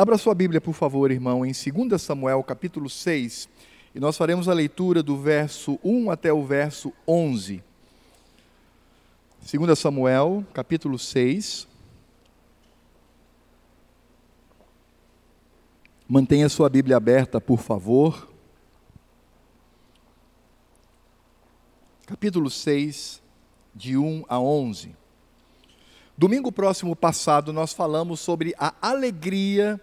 Abra sua Bíblia, por favor, irmão, em 2 Samuel, capítulo 6, e nós faremos a leitura do verso 1 até o verso 11. 2 Samuel, capítulo 6. Mantenha sua Bíblia aberta, por favor. Capítulo 6, de 1 a 11. Domingo próximo passado, nós falamos sobre a alegria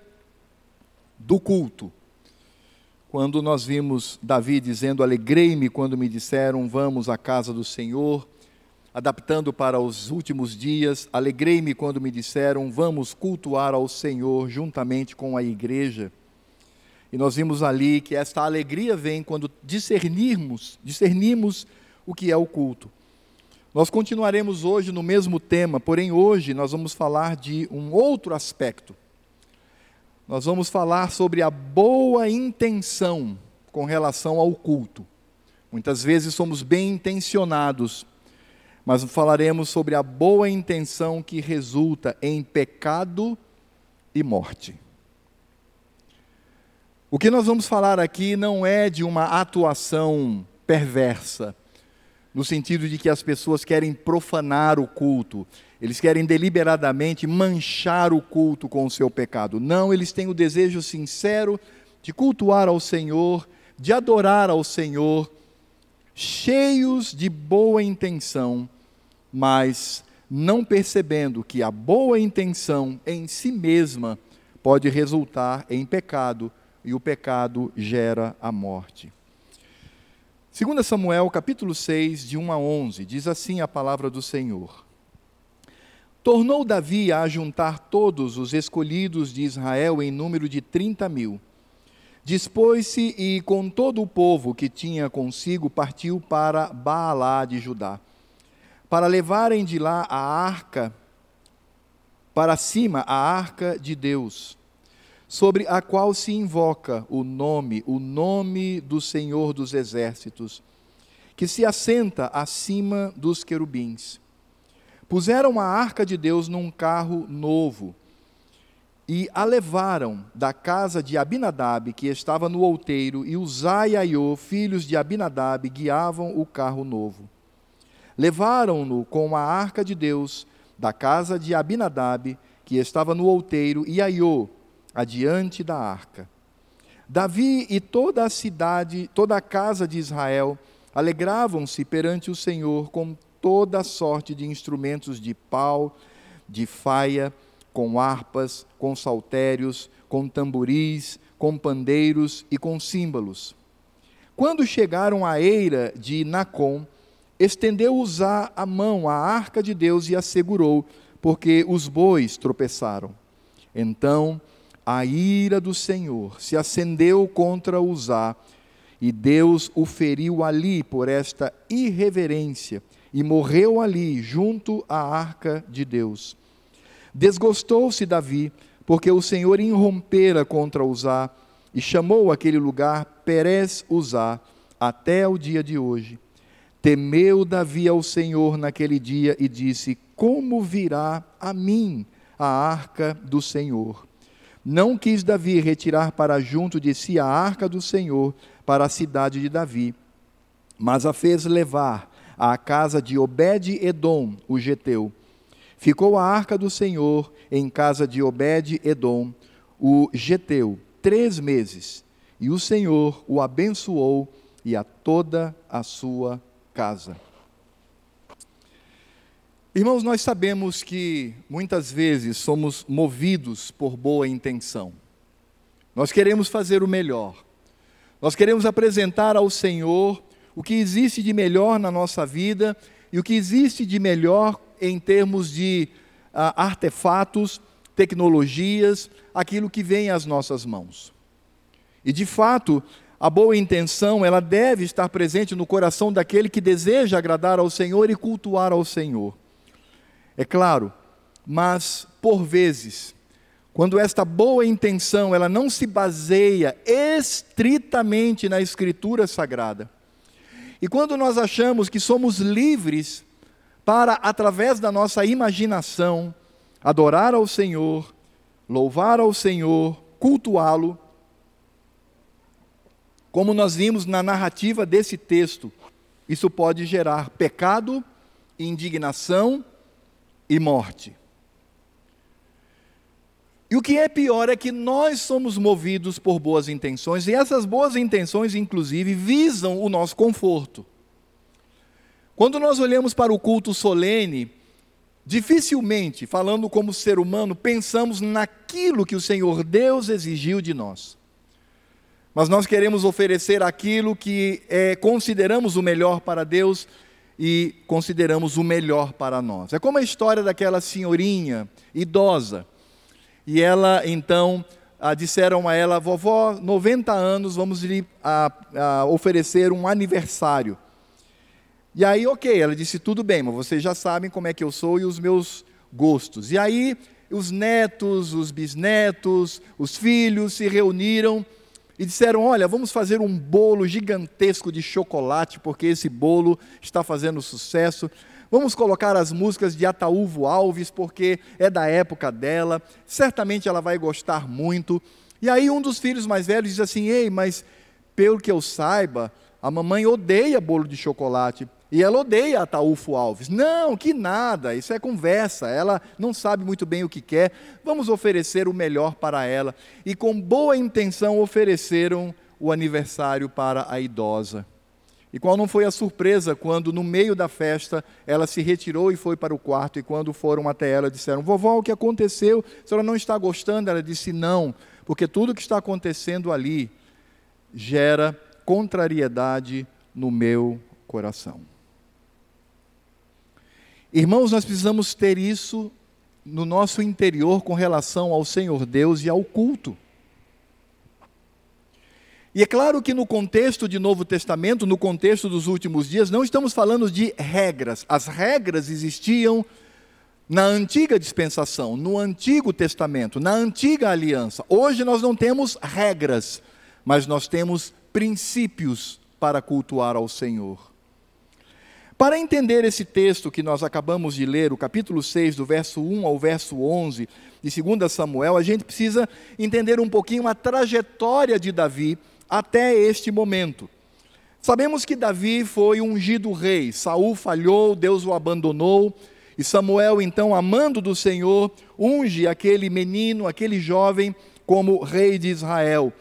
do culto. Quando nós vimos Davi dizendo: Alegrei-me quando me disseram, vamos à casa do Senhor, adaptando para os últimos dias, alegrei-me quando me disseram, vamos cultuar ao Senhor juntamente com a igreja. E nós vimos ali que esta alegria vem quando discernirmos, discernimos o que é o culto. Nós continuaremos hoje no mesmo tema, porém hoje nós vamos falar de um outro aspecto. Nós vamos falar sobre a boa intenção com relação ao culto. Muitas vezes somos bem intencionados, mas falaremos sobre a boa intenção que resulta em pecado e morte. O que nós vamos falar aqui não é de uma atuação perversa no sentido de que as pessoas querem profanar o culto, eles querem deliberadamente manchar o culto com o seu pecado. Não, eles têm o desejo sincero de cultuar ao Senhor, de adorar ao Senhor, cheios de boa intenção, mas não percebendo que a boa intenção em si mesma pode resultar em pecado e o pecado gera a morte. 2 Samuel, capítulo 6, de 1 a 11, diz assim a palavra do Senhor. Tornou Davi a juntar todos os escolhidos de Israel em número de trinta mil. Dispôs-se e, com todo o povo que tinha consigo, partiu para Baalá de Judá, para levarem de lá a arca, para cima a arca de Deus sobre a qual se invoca o nome, o nome do Senhor dos Exércitos, que se assenta acima dos querubins. Puseram a arca de Deus num carro novo e a levaram da casa de Abinadab, que estava no outeiro, e Uzai e Aiô, filhos de Abinadab, guiavam o carro novo. Levaram-no com a arca de Deus da casa de Abinadab, que estava no outeiro, e Aiô, adiante da arca. Davi e toda a cidade, toda a casa de Israel, alegravam-se perante o Senhor com toda sorte de instrumentos de pau, de faia, com harpas, com saltérios, com tamboris, com pandeiros e com símbolos. Quando chegaram à eira de Nacon, estendeu Uzá a mão à arca de Deus e a segurou, porque os bois tropeçaram. Então a ira do Senhor se acendeu contra Uzá, e Deus o feriu ali por esta irreverência, e morreu ali, junto à arca de Deus. Desgostou-se Davi, porque o Senhor irrompera contra Uzá, e chamou aquele lugar Perez Uzá, até o dia de hoje. Temeu Davi ao Senhor naquele dia e disse: Como virá a mim a arca do Senhor? Não quis Davi retirar para junto de si a arca do Senhor para a cidade de Davi, mas a fez levar à casa de Obed-Edom, o geteu. Ficou a arca do Senhor em casa de Obed-Edom, o geteu, três meses, e o Senhor o abençoou e a toda a sua casa. Irmãos, nós sabemos que muitas vezes somos movidos por boa intenção. Nós queremos fazer o melhor. Nós queremos apresentar ao Senhor o que existe de melhor na nossa vida e o que existe de melhor em termos de uh, artefatos, tecnologias, aquilo que vem às nossas mãos. E de fato, a boa intenção, ela deve estar presente no coração daquele que deseja agradar ao Senhor e cultuar ao Senhor. É claro, mas por vezes, quando esta boa intenção ela não se baseia estritamente na escritura sagrada, e quando nós achamos que somos livres para através da nossa imaginação adorar ao Senhor, louvar ao Senhor, cultuá-lo, como nós vimos na narrativa desse texto, isso pode gerar pecado, indignação e morte. E o que é pior é que nós somos movidos por boas intenções, e essas boas intenções, inclusive, visam o nosso conforto. Quando nós olhamos para o culto solene, dificilmente, falando como ser humano, pensamos naquilo que o Senhor Deus exigiu de nós. Mas nós queremos oferecer aquilo que é, consideramos o melhor para Deus e consideramos o melhor para nós. É como a história daquela senhorinha idosa e ela, então, ah, disseram a ela: vovó, 90 anos, vamos lhe ah, ah, oferecer um aniversário. E aí, ok, ela disse: tudo bem, mas vocês já sabem como é que eu sou e os meus gostos. E aí, os netos, os bisnetos, os filhos se reuniram e disseram: Olha, vamos fazer um bolo gigantesco de chocolate, porque esse bolo está fazendo sucesso. Vamos colocar as músicas de Ataúvo Alves, porque é da época dela, certamente ela vai gostar muito. E aí um dos filhos mais velhos diz assim: Ei, mas pelo que eu saiba, a mamãe odeia bolo de chocolate. E ela odeia Ataúfo Alves. Não, que nada, isso é conversa. Ela não sabe muito bem o que quer. Vamos oferecer o melhor para ela. E com boa intenção ofereceram o aniversário para a idosa. E qual não foi a surpresa quando, no meio da festa, ela se retirou e foi para o quarto, e quando foram até ela, disseram: Vovó, o que aconteceu? A senhora não está gostando? Ela disse: Não, porque tudo que está acontecendo ali gera contrariedade no meu coração. Irmãos, nós precisamos ter isso no nosso interior com relação ao Senhor Deus e ao culto. E é claro que no contexto de Novo Testamento, no contexto dos últimos dias, não estamos falando de regras. As regras existiam na antiga dispensação, no Antigo Testamento, na antiga aliança. Hoje nós não temos regras, mas nós temos princípios para cultuar ao Senhor. Para entender esse texto que nós acabamos de ler, o capítulo 6, do verso 1 ao verso 11 de 2 Samuel, a gente precisa entender um pouquinho a trajetória de Davi até este momento. Sabemos que Davi foi ungido rei, Saul falhou, Deus o abandonou, e Samuel, então, amando do Senhor, unge aquele menino, aquele jovem, como rei de Israel.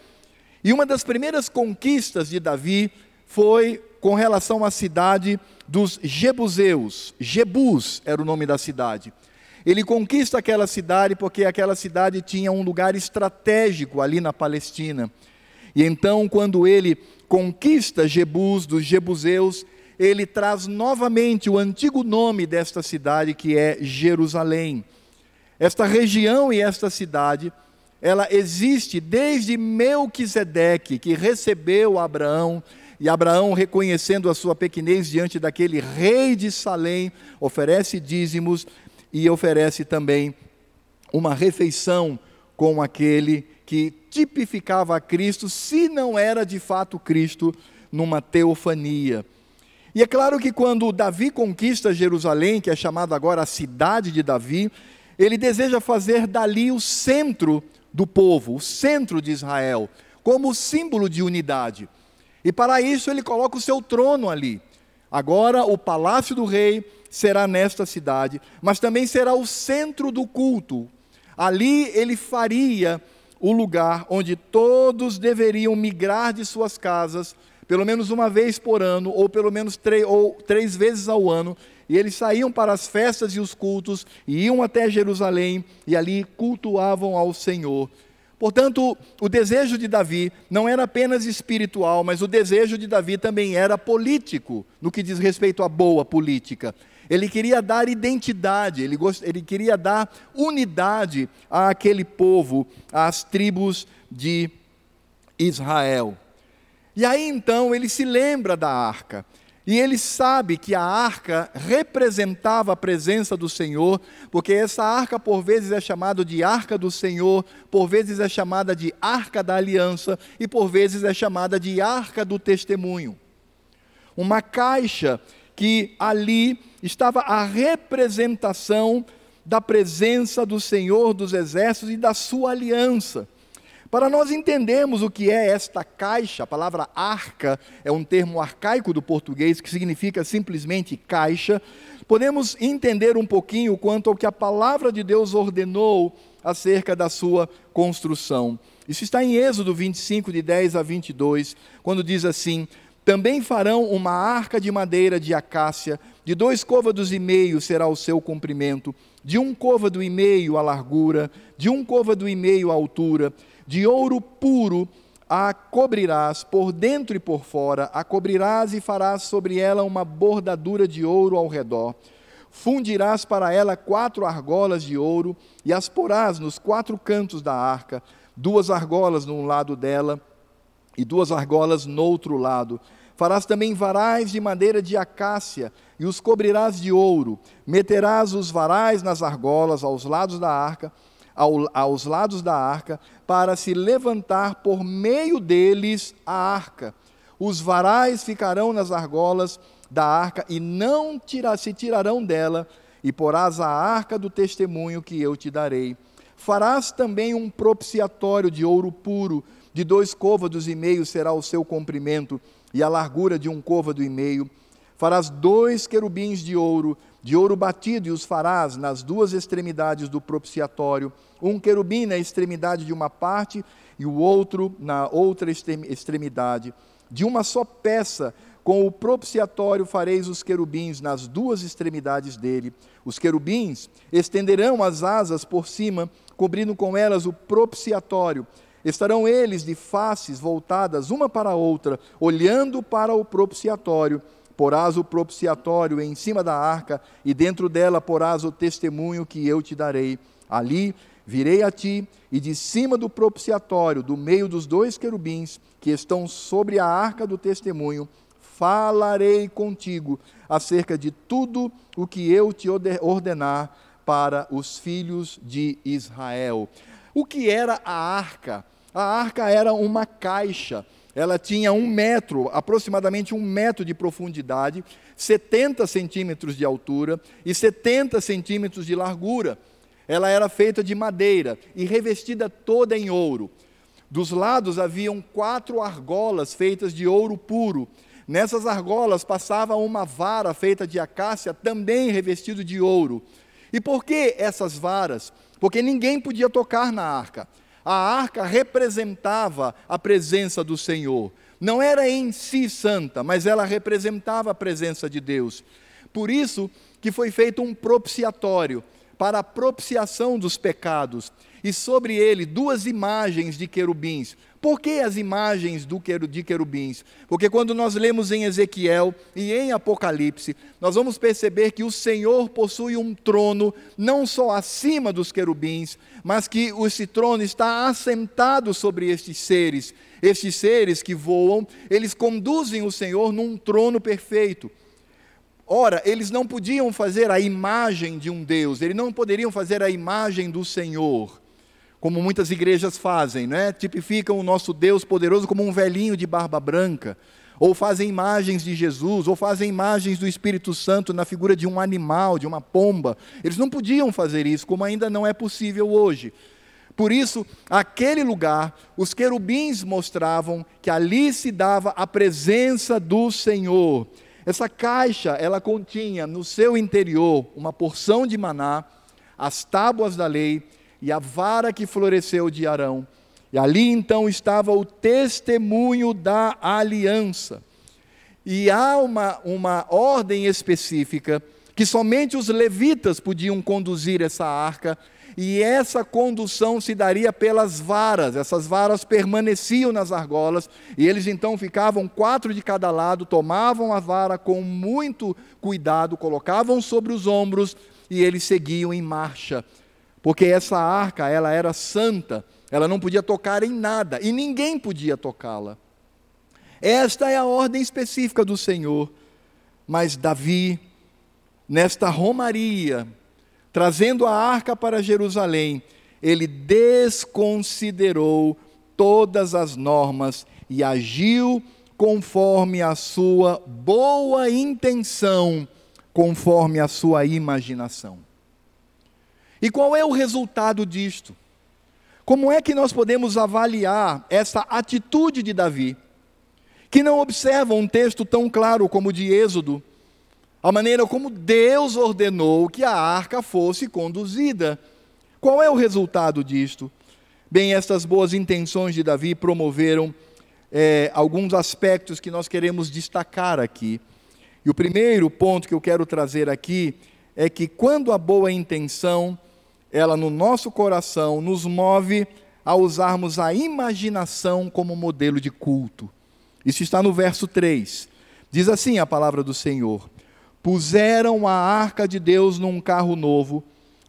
E uma das primeiras conquistas de Davi foi com relação à cidade dos Jebuseus. Jebus era o nome da cidade. Ele conquista aquela cidade porque aquela cidade tinha um lugar estratégico ali na Palestina. E então, quando ele conquista Jebus, dos Jebuseus, ele traz novamente o antigo nome desta cidade, que é Jerusalém. Esta região e esta cidade, ela existe desde Melquisedeque, que recebeu Abraão, e Abraão, reconhecendo a sua pequenez diante daquele rei de Salém, oferece dízimos e oferece também uma refeição com aquele que tipificava a Cristo, se não era de fato Cristo, numa teofania. E é claro que quando Davi conquista Jerusalém, que é chamada agora a cidade de Davi, ele deseja fazer dali o centro do povo, o centro de Israel, como símbolo de unidade. E para isso ele coloca o seu trono ali. Agora o palácio do rei será nesta cidade, mas também será o centro do culto. Ali ele faria o lugar onde todos deveriam migrar de suas casas, pelo menos uma vez por ano, ou pelo menos ou três vezes ao ano, e eles saíam para as festas e os cultos, e iam até Jerusalém, e ali cultuavam ao Senhor. Portanto, o desejo de Davi não era apenas espiritual, mas o desejo de Davi também era político, no que diz respeito à boa política. Ele queria dar identidade, ele, gost... ele queria dar unidade àquele povo, às tribos de Israel. E aí então ele se lembra da arca. E ele sabe que a arca representava a presença do Senhor, porque essa arca por vezes é chamada de arca do Senhor, por vezes é chamada de arca da aliança e por vezes é chamada de arca do testemunho. Uma caixa que ali estava a representação da presença do Senhor dos exércitos e da sua aliança. Para nós entendermos o que é esta caixa, a palavra arca é um termo arcaico do português que significa simplesmente caixa, podemos entender um pouquinho quanto ao que a palavra de Deus ordenou acerca da sua construção. Isso está em Êxodo 25, de 10 a 22, quando diz assim: Também farão uma arca de madeira de acácia, de dois côvados e meio será o seu comprimento, de um côvado e meio a largura, de um côvado e meio a altura de ouro puro a cobrirás por dentro e por fora, a cobrirás e farás sobre ela uma bordadura de ouro ao redor. Fundirás para ela quatro argolas de ouro e as porás nos quatro cantos da arca, duas argolas num lado dela e duas argolas no outro lado. Farás também varais de madeira de acácia e os cobrirás de ouro. Meterás os varais nas argolas aos lados da arca ao, aos lados da arca, para se levantar por meio deles a arca. Os varais ficarão nas argolas da arca e não se tirarão dela, e porás a arca do testemunho que eu te darei. Farás também um propiciatório de ouro puro, de dois côvados e meio será o seu comprimento, e a largura de um côvado e meio. Farás dois querubins de ouro, de ouro batido, e os farás nas duas extremidades do propiciatório um querubim na extremidade de uma parte e o outro na outra extremidade. De uma só peça, com o propiciatório fareis os querubins nas duas extremidades dele. Os querubins estenderão as asas por cima, cobrindo com elas o propiciatório. Estarão eles de faces voltadas uma para a outra, olhando para o propiciatório. Porás o propiciatório em cima da arca, e dentro dela porás o testemunho que eu te darei. Ali Virei a ti, e de cima do propiciatório, do meio dos dois querubins que estão sobre a arca do testemunho, falarei contigo acerca de tudo o que eu te ordenar para os filhos de Israel. O que era a arca? A arca era uma caixa. Ela tinha um metro, aproximadamente um metro de profundidade, 70 centímetros de altura e 70 centímetros de largura. Ela era feita de madeira e revestida toda em ouro. Dos lados haviam quatro argolas feitas de ouro puro. Nessas argolas passava uma vara feita de acácia, também revestido de ouro. E por que essas varas? Porque ninguém podia tocar na arca. A arca representava a presença do Senhor. Não era em si santa, mas ela representava a presença de Deus. Por isso que foi feito um propiciatório para a propiciação dos pecados, e sobre ele duas imagens de querubins. Por que as imagens de querubins? Porque quando nós lemos em Ezequiel e em Apocalipse, nós vamos perceber que o Senhor possui um trono não só acima dos querubins, mas que esse trono está assentado sobre estes seres. Estes seres que voam, eles conduzem o Senhor num trono perfeito. Ora, eles não podiam fazer a imagem de um Deus, eles não poderiam fazer a imagem do Senhor, como muitas igrejas fazem, né? tipificam o nosso Deus poderoso como um velhinho de barba branca, ou fazem imagens de Jesus, ou fazem imagens do Espírito Santo na figura de um animal, de uma pomba. Eles não podiam fazer isso, como ainda não é possível hoje. Por isso, aquele lugar, os querubins mostravam que ali se dava a presença do Senhor. Essa caixa, ela continha no seu interior uma porção de maná, as tábuas da lei e a vara que floresceu de Arão. E ali então estava o testemunho da aliança. E há uma, uma ordem específica que somente os levitas podiam conduzir essa arca e essa condução se daria pelas varas, essas varas permaneciam nas argolas, e eles então ficavam quatro de cada lado, tomavam a vara com muito cuidado, colocavam sobre os ombros e eles seguiam em marcha, porque essa arca, ela era santa, ela não podia tocar em nada, e ninguém podia tocá-la. Esta é a ordem específica do Senhor, mas Davi, nesta romaria, trazendo a arca para Jerusalém, ele desconsiderou todas as normas e agiu conforme a sua boa intenção, conforme a sua imaginação. E qual é o resultado disto? Como é que nós podemos avaliar essa atitude de Davi, que não observa um texto tão claro como o de Êxodo, a maneira como Deus ordenou que a arca fosse conduzida? Qual é o resultado disto? Bem, estas boas intenções de Davi promoveram é, alguns aspectos que nós queremos destacar aqui. E o primeiro ponto que eu quero trazer aqui é que quando a boa intenção, ela no nosso coração nos move a usarmos a imaginação como modelo de culto. Isso está no verso 3. Diz assim a palavra do Senhor: Puseram a arca de Deus num carro novo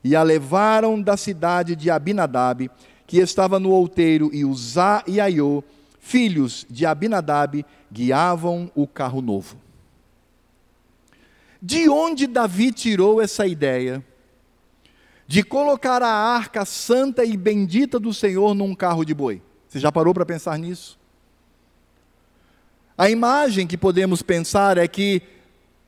e a levaram da cidade de Abinadab, que estava no outeiro, e Uzá e Aiô, filhos de Abinadab, guiavam o carro novo. De onde Davi tirou essa ideia de colocar a arca santa e bendita do Senhor num carro de boi? Você já parou para pensar nisso? A imagem que podemos pensar é que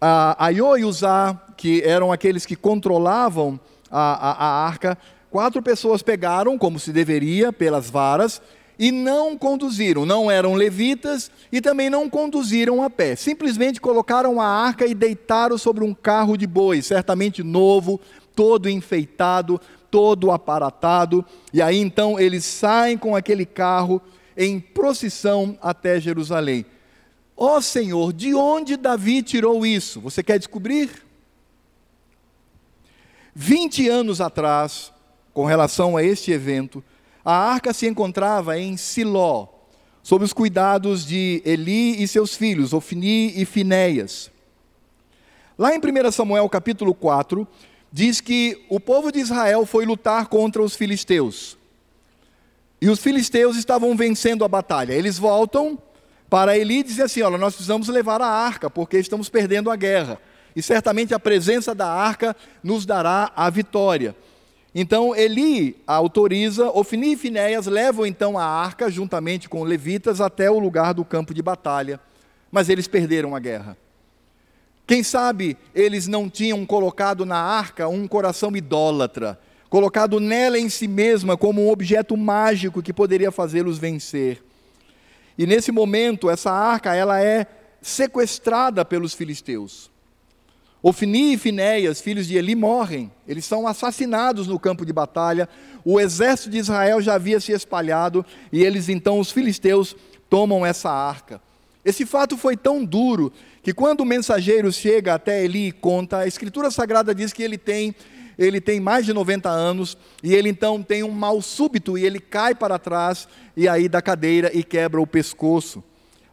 a Aiô e Uzá, que eram aqueles que controlavam a, a, a arca, quatro pessoas pegaram, como se deveria, pelas varas, e não conduziram, não eram levitas e também não conduziram a pé. Simplesmente colocaram a arca e deitaram sobre um carro de boi, certamente novo, todo enfeitado, todo aparatado. E aí então eles saem com aquele carro em procissão até Jerusalém. Ó oh, Senhor, de onde Davi tirou isso? Você quer descobrir? 20 anos atrás, com relação a este evento, a arca se encontrava em Siló, sob os cuidados de Eli e seus filhos, Ofni e Finéias. Lá em 1 Samuel capítulo 4, diz que o povo de Israel foi lutar contra os filisteus. E os filisteus estavam vencendo a batalha. Eles voltam para Eli dizem assim: Olha, nós precisamos levar a arca, porque estamos perdendo a guerra. E certamente a presença da arca nos dará a vitória. Então Eli autoriza, Ofni e Finéias levam então a arca, juntamente com levitas, até o lugar do campo de batalha. Mas eles perderam a guerra. Quem sabe eles não tinham colocado na arca um coração idólatra, colocado nela em si mesma como um objeto mágico que poderia fazê-los vencer. E nesse momento, essa arca ela é sequestrada pelos filisteus. Ofni e Finéias, filhos de Eli, morrem. Eles são assassinados no campo de batalha. O exército de Israel já havia se espalhado e eles então, os filisteus, tomam essa arca. Esse fato foi tão duro que quando o mensageiro chega até Eli e conta, a Escritura Sagrada diz que ele tem ele tem mais de 90 anos e ele então tem um mal súbito e ele cai para trás e aí da cadeira e quebra o pescoço.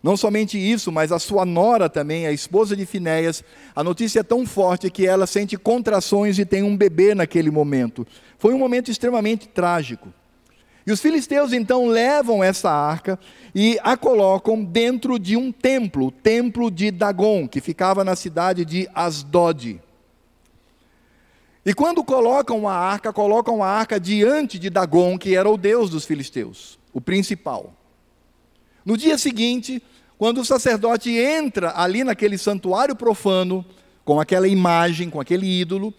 Não somente isso, mas a sua nora também, a esposa de Finéias, a notícia é tão forte que ela sente contrações e tem um bebê naquele momento. Foi um momento extremamente trágico. E os filisteus então levam essa arca e a colocam dentro de um templo, o templo de Dagon, que ficava na cidade de Asdod. E quando colocam a arca, colocam a arca diante de Dagon, que era o deus dos filisteus, o principal. No dia seguinte, quando o sacerdote entra ali naquele santuário profano, com aquela imagem, com aquele ídolo,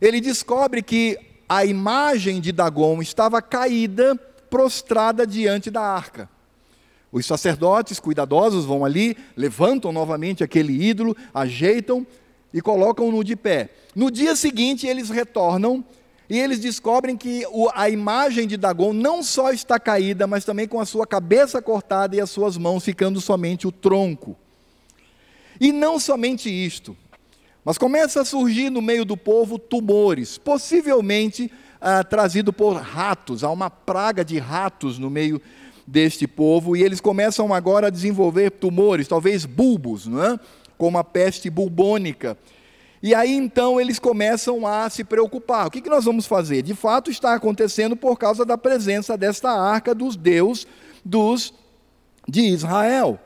ele descobre que a imagem de Dagon estava caída, prostrada diante da arca. Os sacerdotes cuidadosos vão ali, levantam novamente aquele ídolo, ajeitam e colocam-no de pé. No dia seguinte, eles retornam e eles descobrem que a imagem de Dagon não só está caída, mas também com a sua cabeça cortada e as suas mãos ficando somente o tronco. E não somente isto, mas começa a surgir no meio do povo tumores, possivelmente ah, trazido por ratos, há uma praga de ratos no meio deste povo, e eles começam agora a desenvolver tumores, talvez bulbos, não é? como a peste bubônica. E aí então eles começam a se preocupar: o que, nós vamos fazer? De fato está acontecendo por causa da presença desta arca dos Deus dos, de Israel.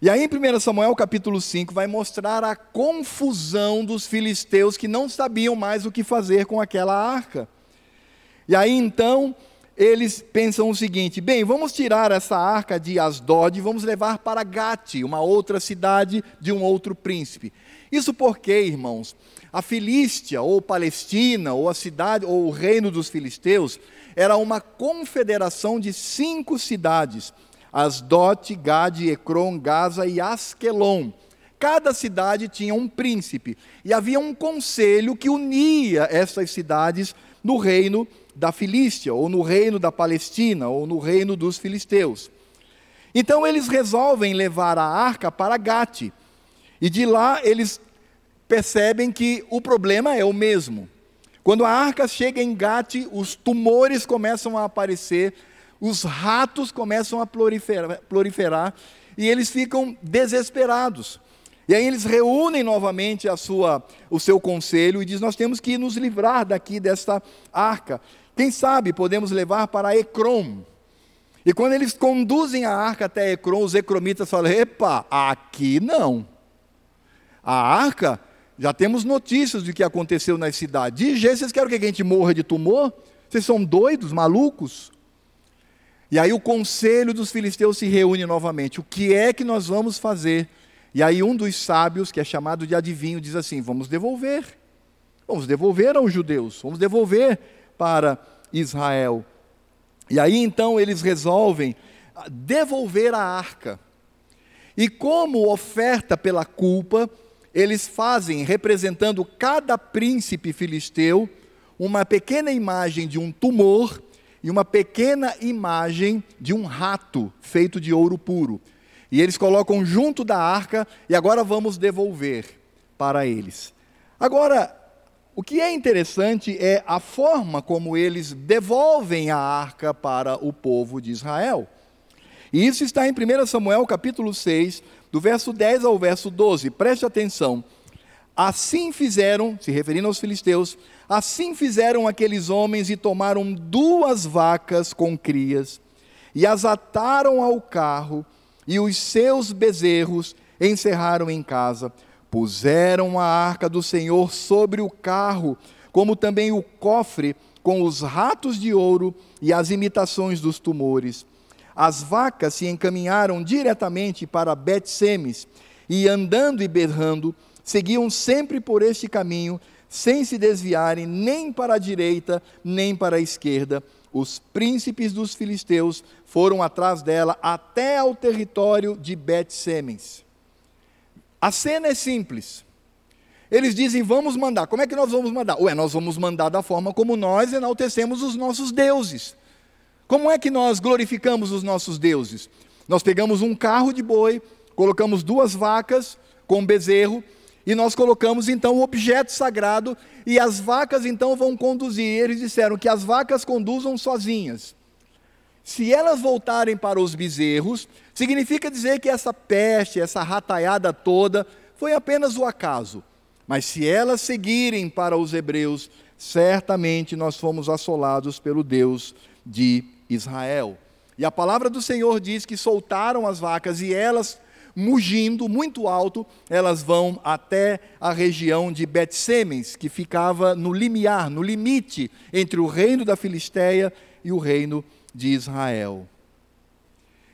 E aí em 1 Samuel capítulo 5 vai mostrar a confusão dos filisteus que não sabiam mais o que fazer com aquela arca. E aí então eles pensam o seguinte: bem, vamos tirar essa arca de Asdod e vamos levar para Gate, uma outra cidade de um outro príncipe. Isso porque, irmãos, a Filístia, ou Palestina, ou a cidade, ou o reino dos filisteus, era uma confederação de cinco cidades: Asdod, Gade, Ecrom, Gaza e Asquelon. Cada cidade tinha um príncipe e havia um conselho que unia essas cidades no reino da Filístia, ou no reino da Palestina, ou no reino dos filisteus. Então eles resolvem levar a arca para Gate. E de lá eles percebem que o problema é o mesmo. Quando a arca chega em Gate, os tumores começam a aparecer, os ratos começam a proliferar, proliferar e eles ficam desesperados. E aí eles reúnem novamente a sua, o seu conselho e diz: Nós temos que nos livrar daqui desta arca. Quem sabe podemos levar para Ecrom. E quando eles conduzem a arca até Ecrom, os ecromitas falam: Epa, aqui não. A arca, já temos notícias do que aconteceu na cidade. De jeito, vocês querem que a gente morra de tumor? Vocês são doidos, malucos? E aí o conselho dos filisteus se reúne novamente. O que é que nós vamos fazer? E aí um dos sábios, que é chamado de adivinho, diz assim: vamos devolver. Vamos devolver aos judeus, vamos devolver para Israel. E aí então eles resolvem devolver a arca. E como oferta pela culpa, eles fazem, representando cada príncipe filisteu, uma pequena imagem de um tumor e uma pequena imagem de um rato feito de ouro puro. E eles colocam junto da arca, e agora vamos devolver para eles. Agora, o que é interessante é a forma como eles devolvem a arca para o povo de Israel. E isso está em 1 Samuel capítulo 6, do verso 10 ao verso 12. Preste atenção. Assim fizeram, se referindo aos filisteus, assim fizeram aqueles homens e tomaram duas vacas com crias e as ataram ao carro e os seus bezerros encerraram em casa. Puseram a arca do Senhor sobre o carro, como também o cofre com os ratos de ouro e as imitações dos tumores. As vacas se encaminharam diretamente para Bet-Semes e andando e berrando, seguiam sempre por este caminho, sem se desviarem nem para a direita nem para a esquerda os príncipes dos filisteus foram atrás dela até ao território de Bet-Semens. A cena é simples. Eles dizem: vamos mandar. Como é que nós vamos mandar? Ué, nós vamos mandar da forma como nós enaltecemos os nossos deuses. Como é que nós glorificamos os nossos deuses? Nós pegamos um carro de boi, colocamos duas vacas com um bezerro, e nós colocamos então o objeto sagrado e as vacas então vão conduzir. Eles disseram que as vacas conduzam sozinhas. Se elas voltarem para os bezerros, significa dizer que essa peste, essa rataiada toda, foi apenas o acaso. Mas se elas seguirem para os hebreus, certamente nós fomos assolados pelo Deus de Israel. E a palavra do Senhor diz que soltaram as vacas e elas mugindo muito alto, elas vão até a região de Bet-Semens, que ficava no limiar, no limite entre o reino da Filisteia e o reino de Israel.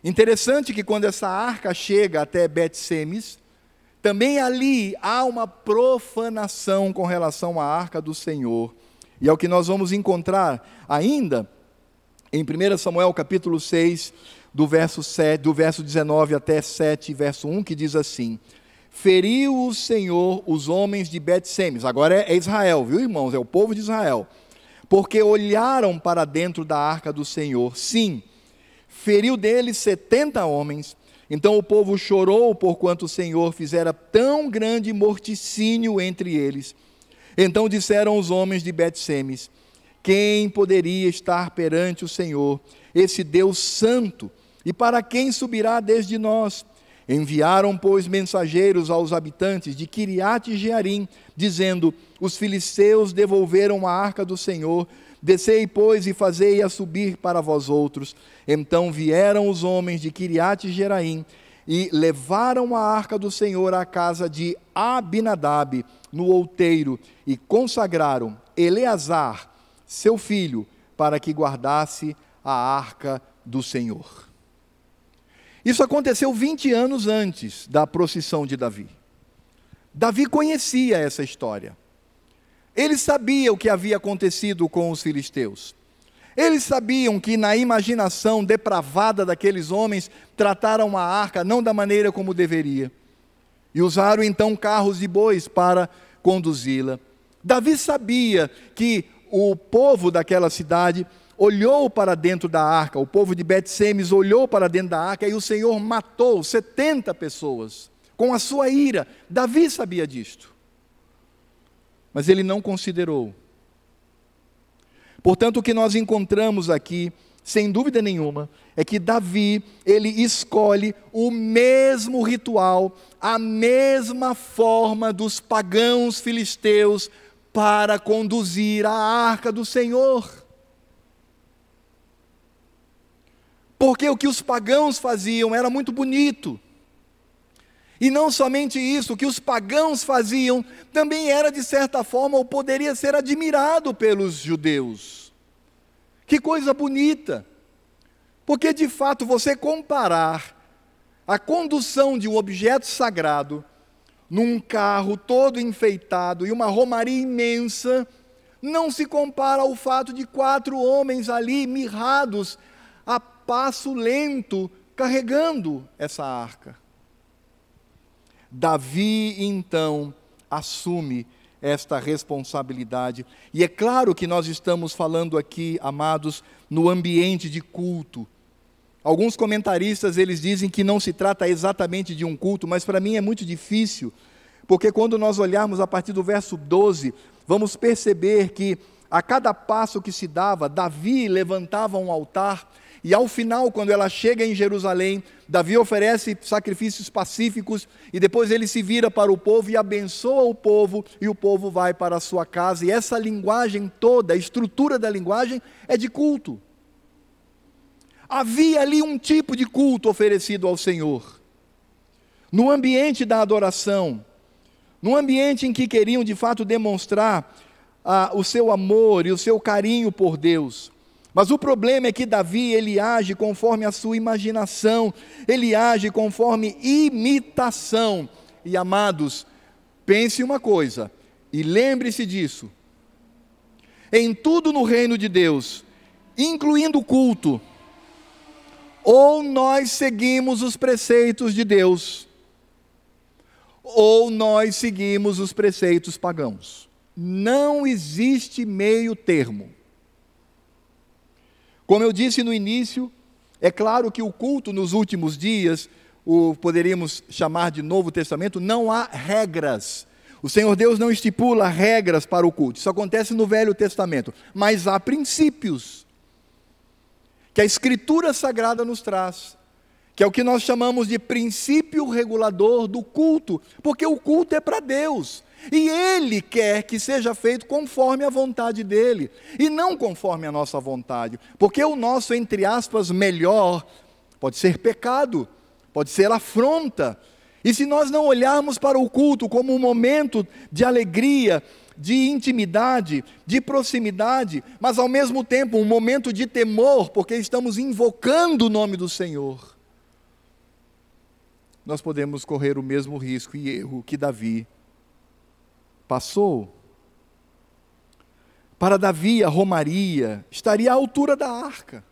Interessante que quando essa arca chega até Bet-Semes, também ali há uma profanação com relação à arca do Senhor. E é o que nós vamos encontrar ainda em 1 Samuel capítulo 6, do verso, 7, do verso 19 até 7, verso 1, que diz assim: Feriu o Senhor os homens de Bet-Semes. Agora é Israel, viu, irmãos? É o povo de Israel. Porque olharam para dentro da arca do Senhor. Sim, feriu deles setenta homens. Então o povo chorou, porquanto o Senhor fizera tão grande morticínio entre eles. Então disseram os homens de Bet-Semes: Quem poderia estar perante o Senhor, esse Deus santo? E para quem subirá desde nós? Enviaram, pois, mensageiros aos habitantes de Kiriat Jearim, dizendo: Os filisteus devolveram a arca do Senhor. Descei, pois, e fazei-a subir para vós outros. Então vieram os homens de Kiriat Jeraim e levaram a arca do Senhor à casa de Abinadab, no outeiro, e consagraram Eleazar, seu filho, para que guardasse a arca do Senhor. Isso aconteceu 20 anos antes da procissão de Davi. Davi conhecia essa história. Ele sabia o que havia acontecido com os filisteus. Eles sabiam que, na imaginação depravada daqueles homens, trataram a arca não da maneira como deveria. E usaram então carros de bois para conduzi-la. Davi sabia que o povo daquela cidade olhou para dentro da arca, o povo de Bet-Semes olhou para dentro da arca e o Senhor matou 70 pessoas com a sua ira. Davi sabia disto. Mas ele não considerou. Portanto, o que nós encontramos aqui, sem dúvida nenhuma, é que Davi, ele escolhe o mesmo ritual, a mesma forma dos pagãos filisteus para conduzir a arca do Senhor. Porque o que os pagãos faziam era muito bonito. E não somente isso, o que os pagãos faziam também era, de certa forma, ou poderia ser admirado pelos judeus. Que coisa bonita! Porque, de fato, você comparar a condução de um objeto sagrado num carro todo enfeitado e uma romaria imensa, não se compara ao fato de quatro homens ali mirrados a passo lento carregando essa arca. Davi então assume esta responsabilidade. E é claro que nós estamos falando aqui, amados, no ambiente de culto. Alguns comentaristas eles dizem que não se trata exatamente de um culto, mas para mim é muito difícil, porque quando nós olharmos a partir do verso 12, vamos perceber que a cada passo que se dava, Davi levantava um altar e ao final, quando ela chega em Jerusalém, Davi oferece sacrifícios pacíficos e depois ele se vira para o povo e abençoa o povo e o povo vai para a sua casa. E essa linguagem toda, a estrutura da linguagem é de culto. Havia ali um tipo de culto oferecido ao Senhor. No ambiente da adoração, no ambiente em que queriam de fato demonstrar ah, o seu amor e o seu carinho por Deus, mas o problema é que Davi, ele age conforme a sua imaginação, ele age conforme imitação. E amados, pense uma coisa, e lembre-se disso. Em tudo no reino de Deus, incluindo o culto, ou nós seguimos os preceitos de Deus, ou nós seguimos os preceitos pagãos. Não existe meio termo. Como eu disse no início, é claro que o culto nos últimos dias, o poderíamos chamar de Novo Testamento, não há regras. O Senhor Deus não estipula regras para o culto. Isso acontece no Velho Testamento, mas há princípios que a Escritura Sagrada nos traz, que é o que nós chamamos de princípio regulador do culto, porque o culto é para Deus. E Ele quer que seja feito conforme a vontade dEle, e não conforme a nossa vontade, porque o nosso, entre aspas, melhor pode ser pecado, pode ser afronta. E se nós não olharmos para o culto como um momento de alegria, de intimidade, de proximidade, mas ao mesmo tempo um momento de temor, porque estamos invocando o nome do Senhor, nós podemos correr o mesmo risco e erro que Davi passou. Para Davi, a romaria estaria à altura da arca.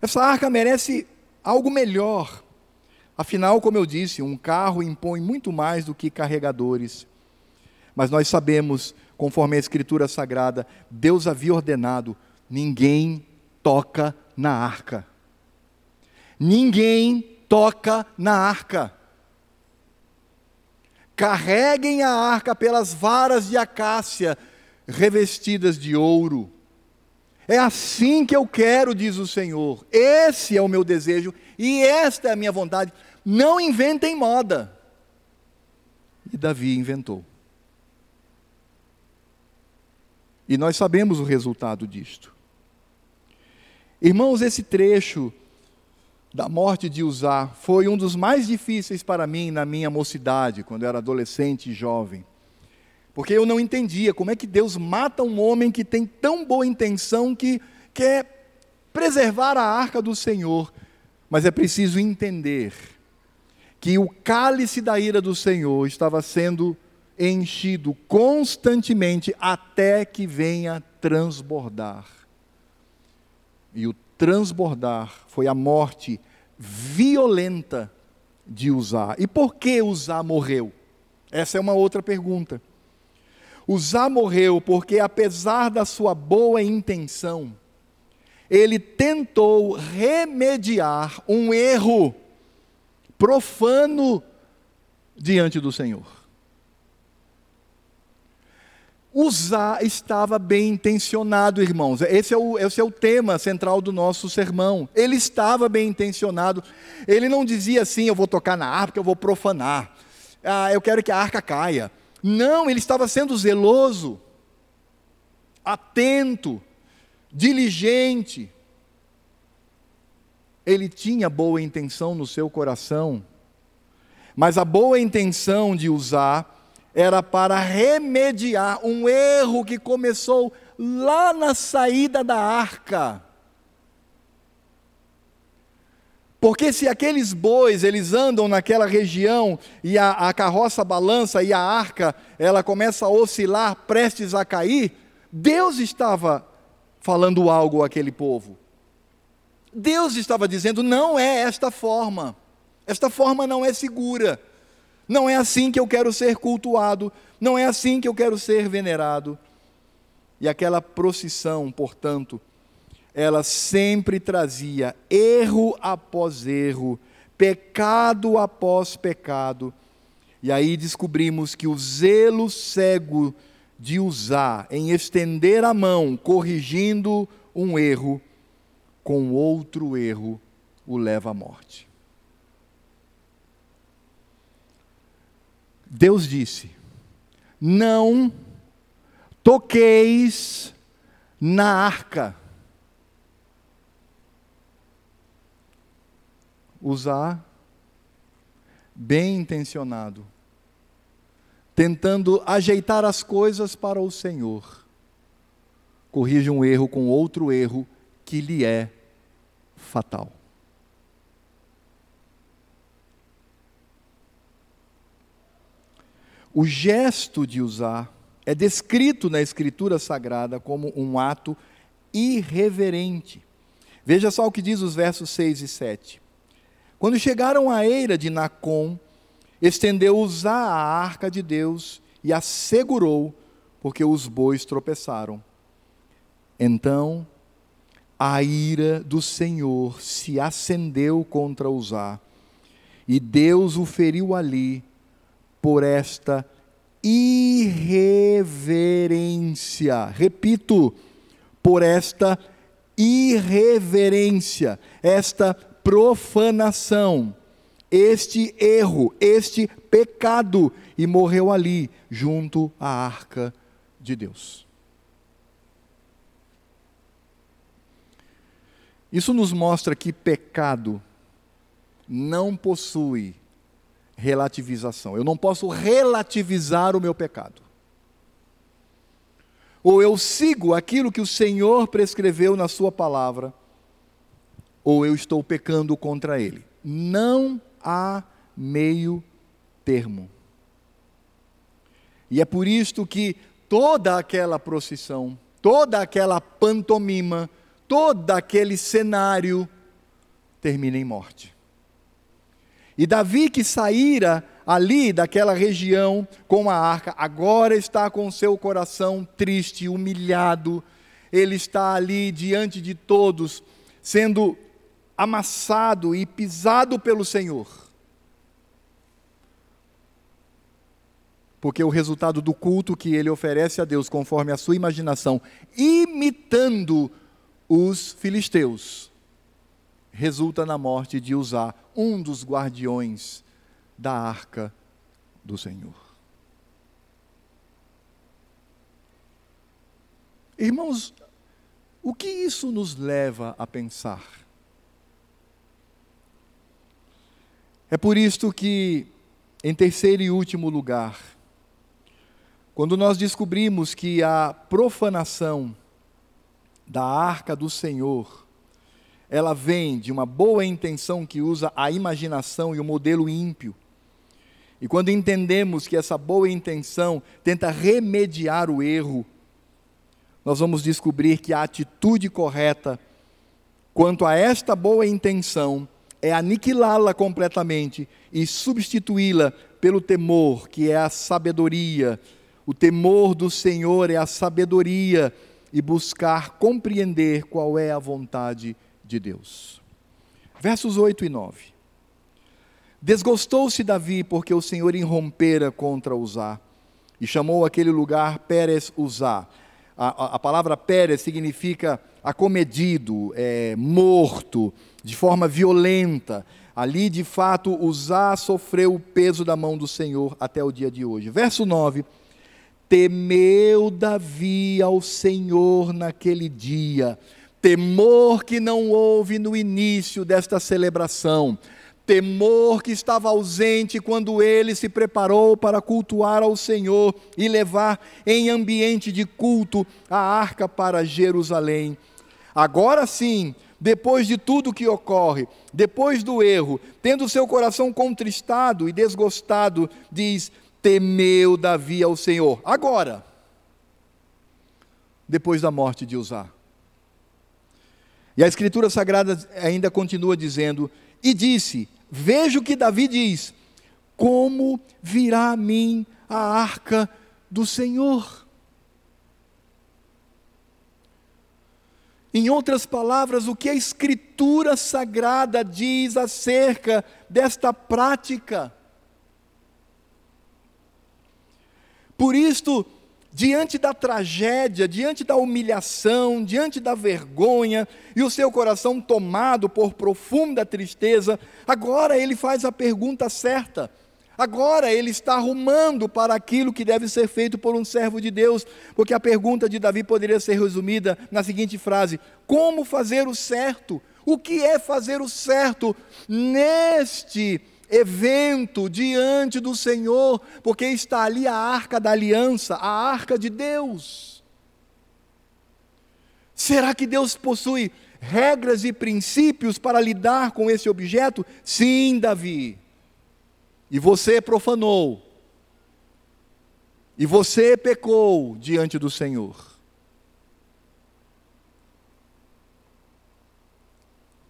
Essa arca merece algo melhor. Afinal, como eu disse, um carro impõe muito mais do que carregadores. Mas nós sabemos, conforme a Escritura Sagrada, Deus havia ordenado: ninguém toca na arca. Ninguém toca na arca carreguem a arca pelas varas de acácia revestidas de ouro. É assim que eu quero, diz o Senhor. Esse é o meu desejo e esta é a minha vontade. Não inventem moda. E Davi inventou. E nós sabemos o resultado disto. Irmãos, esse trecho da morte de Uzá foi um dos mais difíceis para mim na minha mocidade, quando eu era adolescente e jovem. Porque eu não entendia como é que Deus mata um homem que tem tão boa intenção que quer preservar a arca do Senhor, mas é preciso entender que o cálice da ira do Senhor estava sendo enchido constantemente até que venha transbordar. E o transbordar foi a morte violenta de Uzá. E por que Uzá morreu? Essa é uma outra pergunta. Uzá morreu porque, apesar da sua boa intenção, ele tentou remediar um erro profano diante do Senhor. Uzá estava bem intencionado, irmãos. Esse é, o, esse é o tema central do nosso sermão. Ele estava bem intencionado. Ele não dizia assim: eu vou tocar na arca, eu vou profanar. Ah, eu quero que a arca caia. Não, ele estava sendo zeloso, atento, diligente. Ele tinha boa intenção no seu coração, mas a boa intenção de usar era para remediar um erro que começou lá na saída da arca. Porque se aqueles bois, eles andam naquela região e a, a, carroça balança e a arca, ela começa a oscilar, prestes a cair, Deus estava falando algo àquele povo. Deus estava dizendo: não é esta forma, esta forma não é segura. Não é assim que eu quero ser cultuado, não é assim que eu quero ser venerado. E aquela procissão, portanto, ela sempre trazia erro após erro, pecado após pecado. E aí descobrimos que o zelo cego de usar, em estender a mão, corrigindo um erro, com outro erro, o leva à morte. Deus disse: Não toqueis na arca. Usar bem intencionado, tentando ajeitar as coisas para o Senhor, corrige um erro com outro erro que lhe é fatal. O gesto de usar é descrito na Escritura Sagrada como um ato irreverente. Veja só o que diz os versos 6 e 7. Quando chegaram à eira de Nacon, estendeu Uzá a arca de Deus e a segurou, porque os bois tropeçaram. Então a ira do Senhor se acendeu contra Uzá, e Deus o feriu ali por esta irreverência. Repito, por esta irreverência, esta profanação, este erro, este pecado, e morreu ali, junto à arca de Deus. Isso nos mostra que pecado não possui relativização. Eu não posso relativizar o meu pecado. Ou eu sigo aquilo que o Senhor prescreveu na Sua palavra, ou eu estou pecando contra Ele. Não há meio termo. E é por isto que toda aquela procissão, toda aquela pantomima, todo aquele cenário termina em morte. E Davi, que saíra ali daquela região com a arca, agora está com seu coração triste, humilhado, ele está ali diante de todos, sendo amassado e pisado pelo Senhor. Porque o resultado do culto que ele oferece a Deus, conforme a sua imaginação, imitando os filisteus, resulta na morte de Uzá, um dos guardiões da arca do Senhor. Irmãos, o que isso nos leva a pensar? É por isto que, em terceiro e último lugar, quando nós descobrimos que a profanação da arca do Senhor ela vem de uma boa intenção que usa a imaginação e o modelo ímpio. E quando entendemos que essa boa intenção tenta remediar o erro, nós vamos descobrir que a atitude correta quanto a esta boa intenção é aniquilá-la completamente e substituí-la pelo temor, que é a sabedoria. O temor do Senhor é a sabedoria e buscar compreender qual é a vontade de Deus. Versos 8 e 9. Desgostou-se Davi porque o Senhor irrompera contra Uzá e chamou aquele lugar Pérez Uzá. A, a, a palavra Pérez significa acomedido, é, morto, de forma violenta. Ali, de fato, Uzá sofreu o peso da mão do Senhor até o dia de hoje. Verso 9: Temeu Davi ao Senhor naquele dia, temor que não houve no início desta celebração, temor que estava ausente quando ele se preparou para cultuar ao Senhor e levar em ambiente de culto a arca para Jerusalém. Agora sim, depois de tudo que ocorre, depois do erro, tendo seu coração contristado e desgostado, diz: temeu Davi ao Senhor. Agora, depois da morte de Uzá. E a Escritura Sagrada ainda continua dizendo: E disse: Veja o que Davi diz: Como virá a mim a arca do Senhor? Em outras palavras, o que a Escritura Sagrada diz acerca desta prática? Por isto, diante da tragédia, diante da humilhação, diante da vergonha, e o seu coração tomado por profunda tristeza, agora ele faz a pergunta certa Agora ele está arrumando para aquilo que deve ser feito por um servo de Deus, porque a pergunta de Davi poderia ser resumida na seguinte frase: Como fazer o certo? O que é fazer o certo neste evento diante do Senhor? Porque está ali a arca da aliança, a arca de Deus. Será que Deus possui regras e princípios para lidar com esse objeto? Sim, Davi e você profanou, e você pecou diante do Senhor.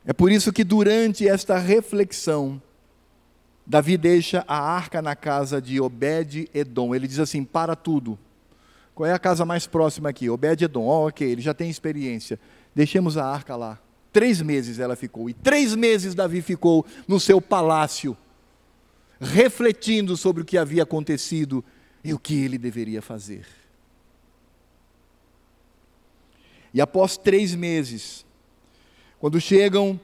É por isso que durante esta reflexão, Davi deixa a arca na casa de Obed-Edom. Ele diz assim: para tudo. Qual é a casa mais próxima aqui? Obed-Edom. Oh, ok, ele já tem experiência. Deixemos a arca lá. Três meses ela ficou. E três meses Davi ficou no seu palácio refletindo sobre o que havia acontecido e o que ele deveria fazer. E após três meses, quando chegam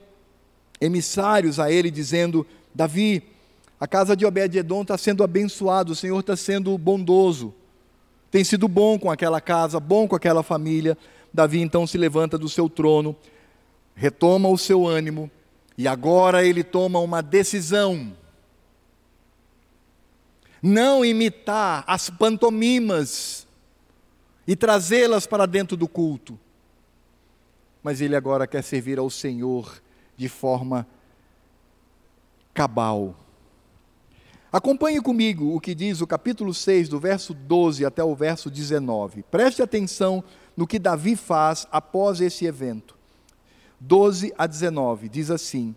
emissários a ele dizendo: Davi, a casa de Obed-Edom está sendo abençoada, o Senhor está sendo bondoso, tem sido bom com aquela casa, bom com aquela família. Davi então se levanta do seu trono, retoma o seu ânimo, e agora ele toma uma decisão não imitar as pantomimas e trazê-las para dentro do culto. Mas ele agora quer servir ao Senhor de forma cabal. Acompanhe comigo o que diz o capítulo 6, do verso 12 até o verso 19. Preste atenção no que Davi faz após esse evento. 12 a 19, diz assim: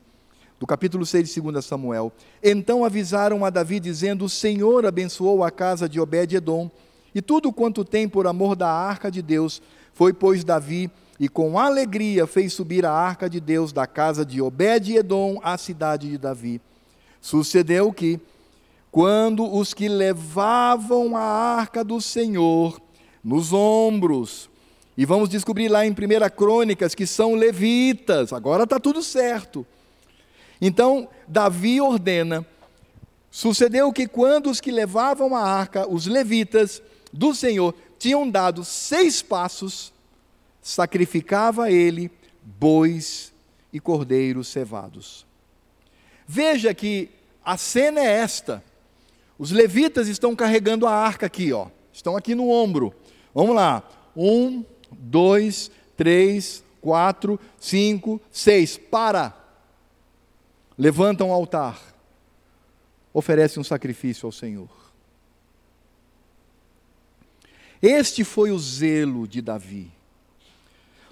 do capítulo 6 de 2 Samuel. Então avisaram a Davi, dizendo: O Senhor abençoou a casa de Obed-Edom, e tudo quanto tem por amor da arca de Deus. Foi, pois, Davi, e com alegria fez subir a arca de Deus da casa de Obed-Edom à cidade de Davi. Sucedeu que, quando os que levavam a arca do Senhor nos ombros, e vamos descobrir lá em 1 Crônicas que são levitas, agora está tudo certo então, Davi ordena: sucedeu que quando os que levavam a arca, os levitas do Senhor, tinham dado seis passos, sacrificava ele bois e cordeiros cevados. Veja que a cena é esta. Os levitas estão carregando a arca aqui, ó. Estão aqui no ombro. Vamos lá. Um, dois, três, quatro, cinco, seis. Para! Levanta um altar. Oferece um sacrifício ao Senhor. Este foi o zelo de Davi.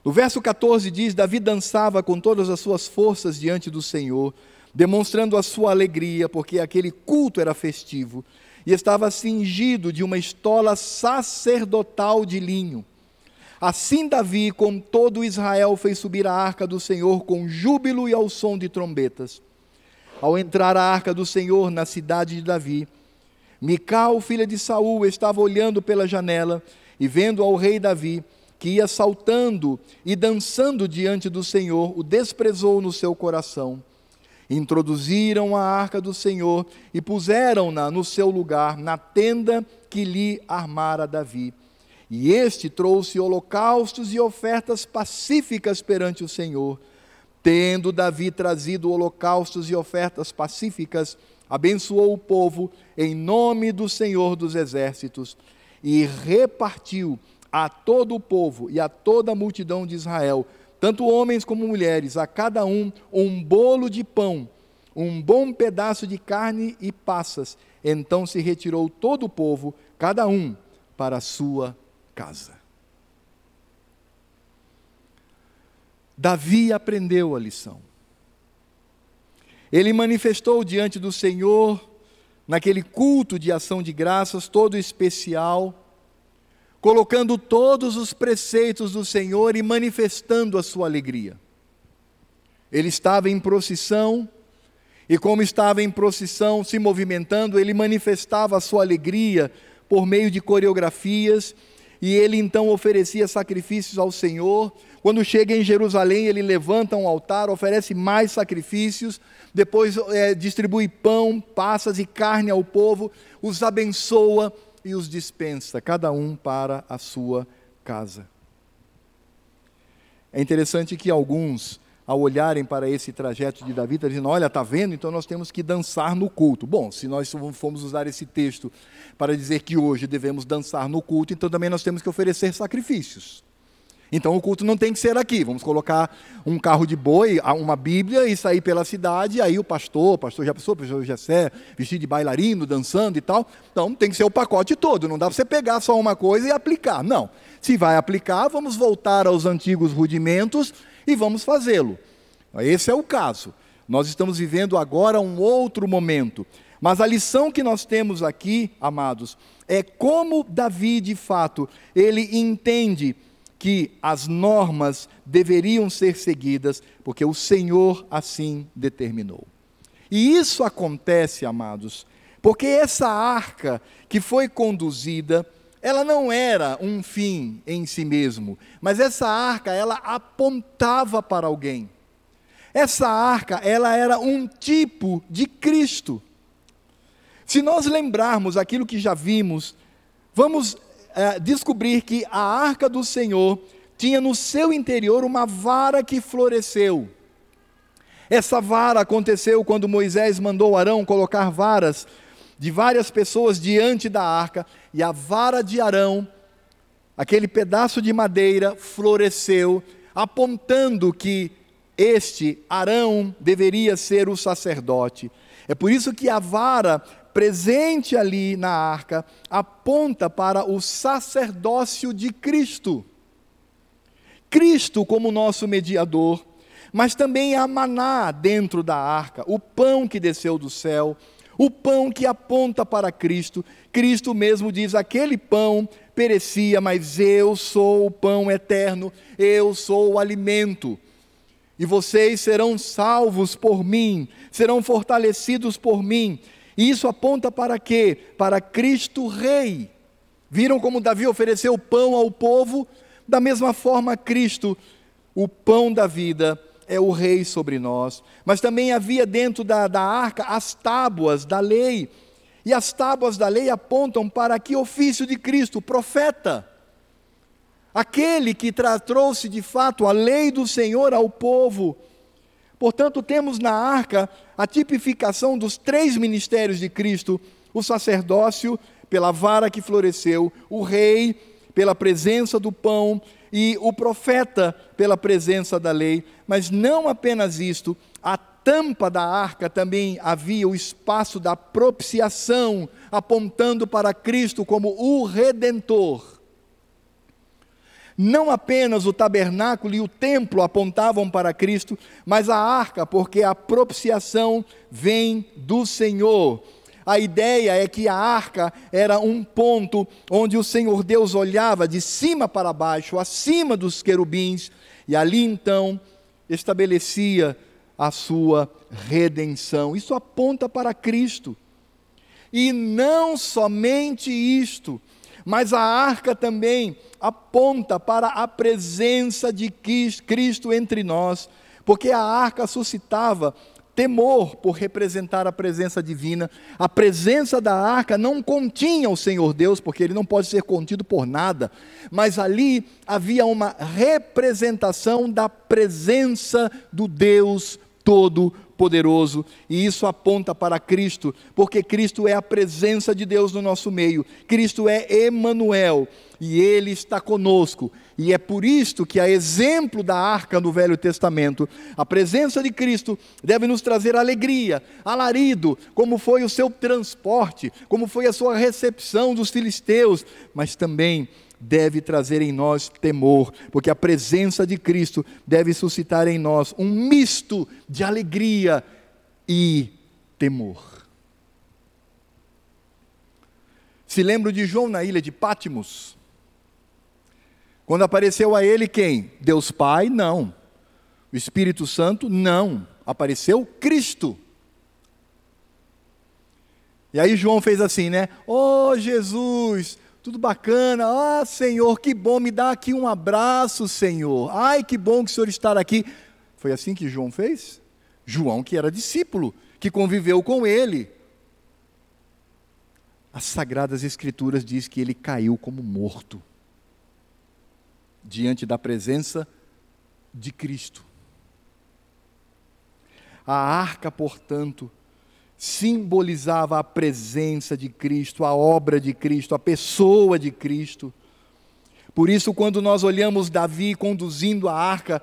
No verso 14 diz: Davi dançava com todas as suas forças diante do Senhor, demonstrando a sua alegria, porque aquele culto era festivo, e estava cingido de uma estola sacerdotal de linho. Assim Davi, com todo Israel, fez subir a arca do Senhor com júbilo e ao som de trombetas. Ao entrar a arca do Senhor na cidade de Davi, Mical, filha de Saul, estava olhando pela janela e vendo ao rei Davi, que ia saltando e dançando diante do Senhor, o desprezou no seu coração. Introduziram a arca do Senhor e puseram-na no seu lugar, na tenda que lhe armara Davi. E este trouxe holocaustos e ofertas pacíficas perante o Senhor. Tendo Davi trazido holocaustos e ofertas pacíficas, abençoou o povo em nome do Senhor dos Exércitos e repartiu a todo o povo e a toda a multidão de Israel, tanto homens como mulheres, a cada um um bolo de pão, um bom pedaço de carne e passas. Então se retirou todo o povo, cada um para a sua casa. Davi aprendeu a lição. Ele manifestou diante do Senhor, naquele culto de ação de graças todo especial, colocando todos os preceitos do Senhor e manifestando a sua alegria. Ele estava em procissão, e como estava em procissão, se movimentando, ele manifestava a sua alegria por meio de coreografias e ele então oferecia sacrifícios ao Senhor. Quando chega em Jerusalém, ele levanta um altar, oferece mais sacrifícios, depois é, distribui pão, passas e carne ao povo, os abençoa e os dispensa, cada um para a sua casa. É interessante que alguns, ao olharem para esse trajeto de Davi, estão dizendo: Olha, está vendo? Então nós temos que dançar no culto. Bom, se nós formos usar esse texto para dizer que hoje devemos dançar no culto, então também nós temos que oferecer sacrifícios. Então o culto não tem que ser aqui. Vamos colocar um carro de boi, uma Bíblia e sair pela cidade. Aí o pastor, o pastor já passou, o pastor Jessé, vestido de bailarino, dançando e tal. Então tem que ser o pacote todo. Não dá para você pegar só uma coisa e aplicar. Não. Se vai aplicar, vamos voltar aos antigos rudimentos e vamos fazê-lo. Esse é o caso. Nós estamos vivendo agora um outro momento. Mas a lição que nós temos aqui, amados, é como Davi, de fato, ele entende que as normas deveriam ser seguidas, porque o Senhor assim determinou. E isso acontece, amados, porque essa arca que foi conduzida, ela não era um fim em si mesmo, mas essa arca, ela apontava para alguém. Essa arca, ela era um tipo de Cristo. Se nós lembrarmos aquilo que já vimos, vamos é, descobrir que a arca do Senhor tinha no seu interior uma vara que floresceu. Essa vara aconteceu quando Moisés mandou Arão colocar varas de várias pessoas diante da arca, e a vara de Arão, aquele pedaço de madeira, floresceu, apontando que este Arão deveria ser o sacerdote. É por isso que a vara presente ali na arca aponta para o sacerdócio de Cristo. Cristo como nosso mediador, mas também a maná dentro da arca, o pão que desceu do céu, o pão que aponta para Cristo. Cristo mesmo diz: aquele pão perecia, mas eu sou o pão eterno, eu sou o alimento. E vocês serão salvos por mim, serão fortalecidos por mim. E isso aponta para quê? Para Cristo Rei. Viram como Davi ofereceu pão ao povo? Da mesma forma, Cristo, o pão da vida, é o Rei sobre nós. Mas também havia dentro da, da arca as tábuas da lei. E as tábuas da lei apontam para que ofício de Cristo, profeta. Aquele que trouxe de fato a lei do Senhor ao povo Portanto, temos na arca a tipificação dos três ministérios de Cristo: o sacerdócio, pela vara que floresceu, o rei, pela presença do pão, e o profeta pela presença da lei, mas não apenas isto, a tampa da arca também havia o espaço da propiciação, apontando para Cristo como o redentor. Não apenas o tabernáculo e o templo apontavam para Cristo, mas a arca, porque a propiciação vem do Senhor. A ideia é que a arca era um ponto onde o Senhor Deus olhava de cima para baixo, acima dos querubins, e ali então estabelecia a sua redenção. Isso aponta para Cristo. E não somente isto, mas a arca também aponta para a presença de Cristo entre nós, porque a arca suscitava temor por representar a presença divina. A presença da arca não continha o Senhor Deus, porque ele não pode ser contido por nada, mas ali havia uma representação da presença do Deus Todo-Poderoso, e isso aponta para Cristo, porque Cristo é a presença de Deus no nosso meio. Cristo é Emanuel, e ele está conosco. E é por isto que, a exemplo da arca no Velho Testamento, a presença de Cristo deve nos trazer alegria, alarido, como foi o seu transporte, como foi a sua recepção dos filisteus, mas também deve trazer em nós temor, porque a presença de Cristo deve suscitar em nós um misto de alegria e temor. Se lembra de João na ilha de Pátimos? Quando apareceu a ele quem? Deus Pai? Não. O Espírito Santo? Não. Apareceu Cristo. E aí João fez assim, né? Oh Jesus, tudo bacana. Ah, Senhor, que bom, me dá aqui um abraço, Senhor. Ai, que bom que o Senhor estar aqui. Foi assim que João fez? João, que era discípulo, que conviveu com ele. As Sagradas Escrituras diz que ele caiu como morto diante da presença de Cristo. A arca, portanto, simbolizava a presença de Cristo, a obra de Cristo, a pessoa de Cristo. Por isso, quando nós olhamos Davi conduzindo a arca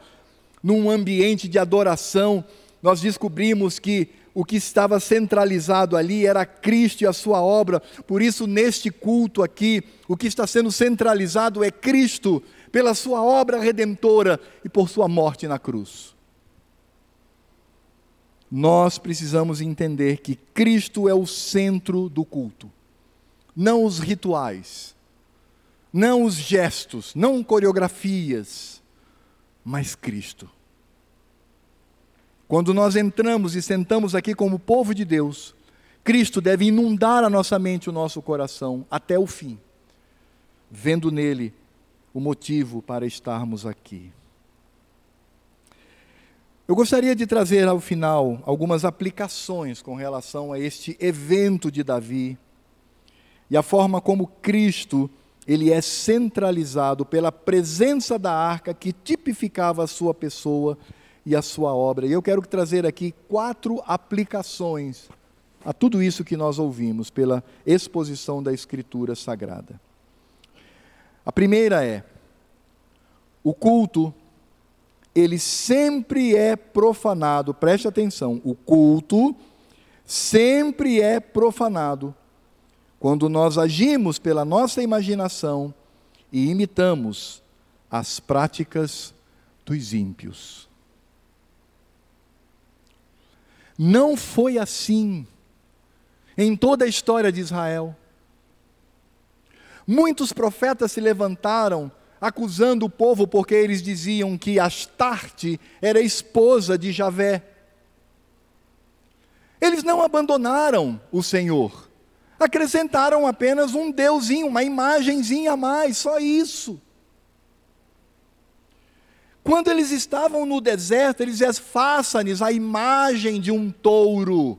num ambiente de adoração, nós descobrimos que o que estava centralizado ali era Cristo e a sua obra. Por isso, neste culto aqui, o que está sendo centralizado é Cristo, pela sua obra redentora e por sua morte na cruz. Nós precisamos entender que Cristo é o centro do culto, não os rituais, não os gestos, não coreografias, mas Cristo. Quando nós entramos e sentamos aqui como povo de Deus, Cristo deve inundar a nossa mente o nosso coração até o fim, vendo nele o motivo para estarmos aqui. Eu gostaria de trazer ao final algumas aplicações com relação a este evento de Davi e a forma como Cristo ele é centralizado pela presença da arca que tipificava a sua pessoa e a sua obra. E eu quero trazer aqui quatro aplicações a tudo isso que nós ouvimos pela exposição da Escritura Sagrada. A primeira é: o culto, ele sempre é profanado, preste atenção, o culto sempre é profanado quando nós agimos pela nossa imaginação e imitamos as práticas dos ímpios. Não foi assim em toda a história de Israel. Muitos profetas se levantaram acusando o povo porque eles diziam que Astarte era esposa de Javé. Eles não abandonaram o Senhor, acrescentaram apenas um deusinho, uma imagenzinha a mais, só isso. Quando eles estavam no deserto, eles diziam: faça-nos a imagem de um touro.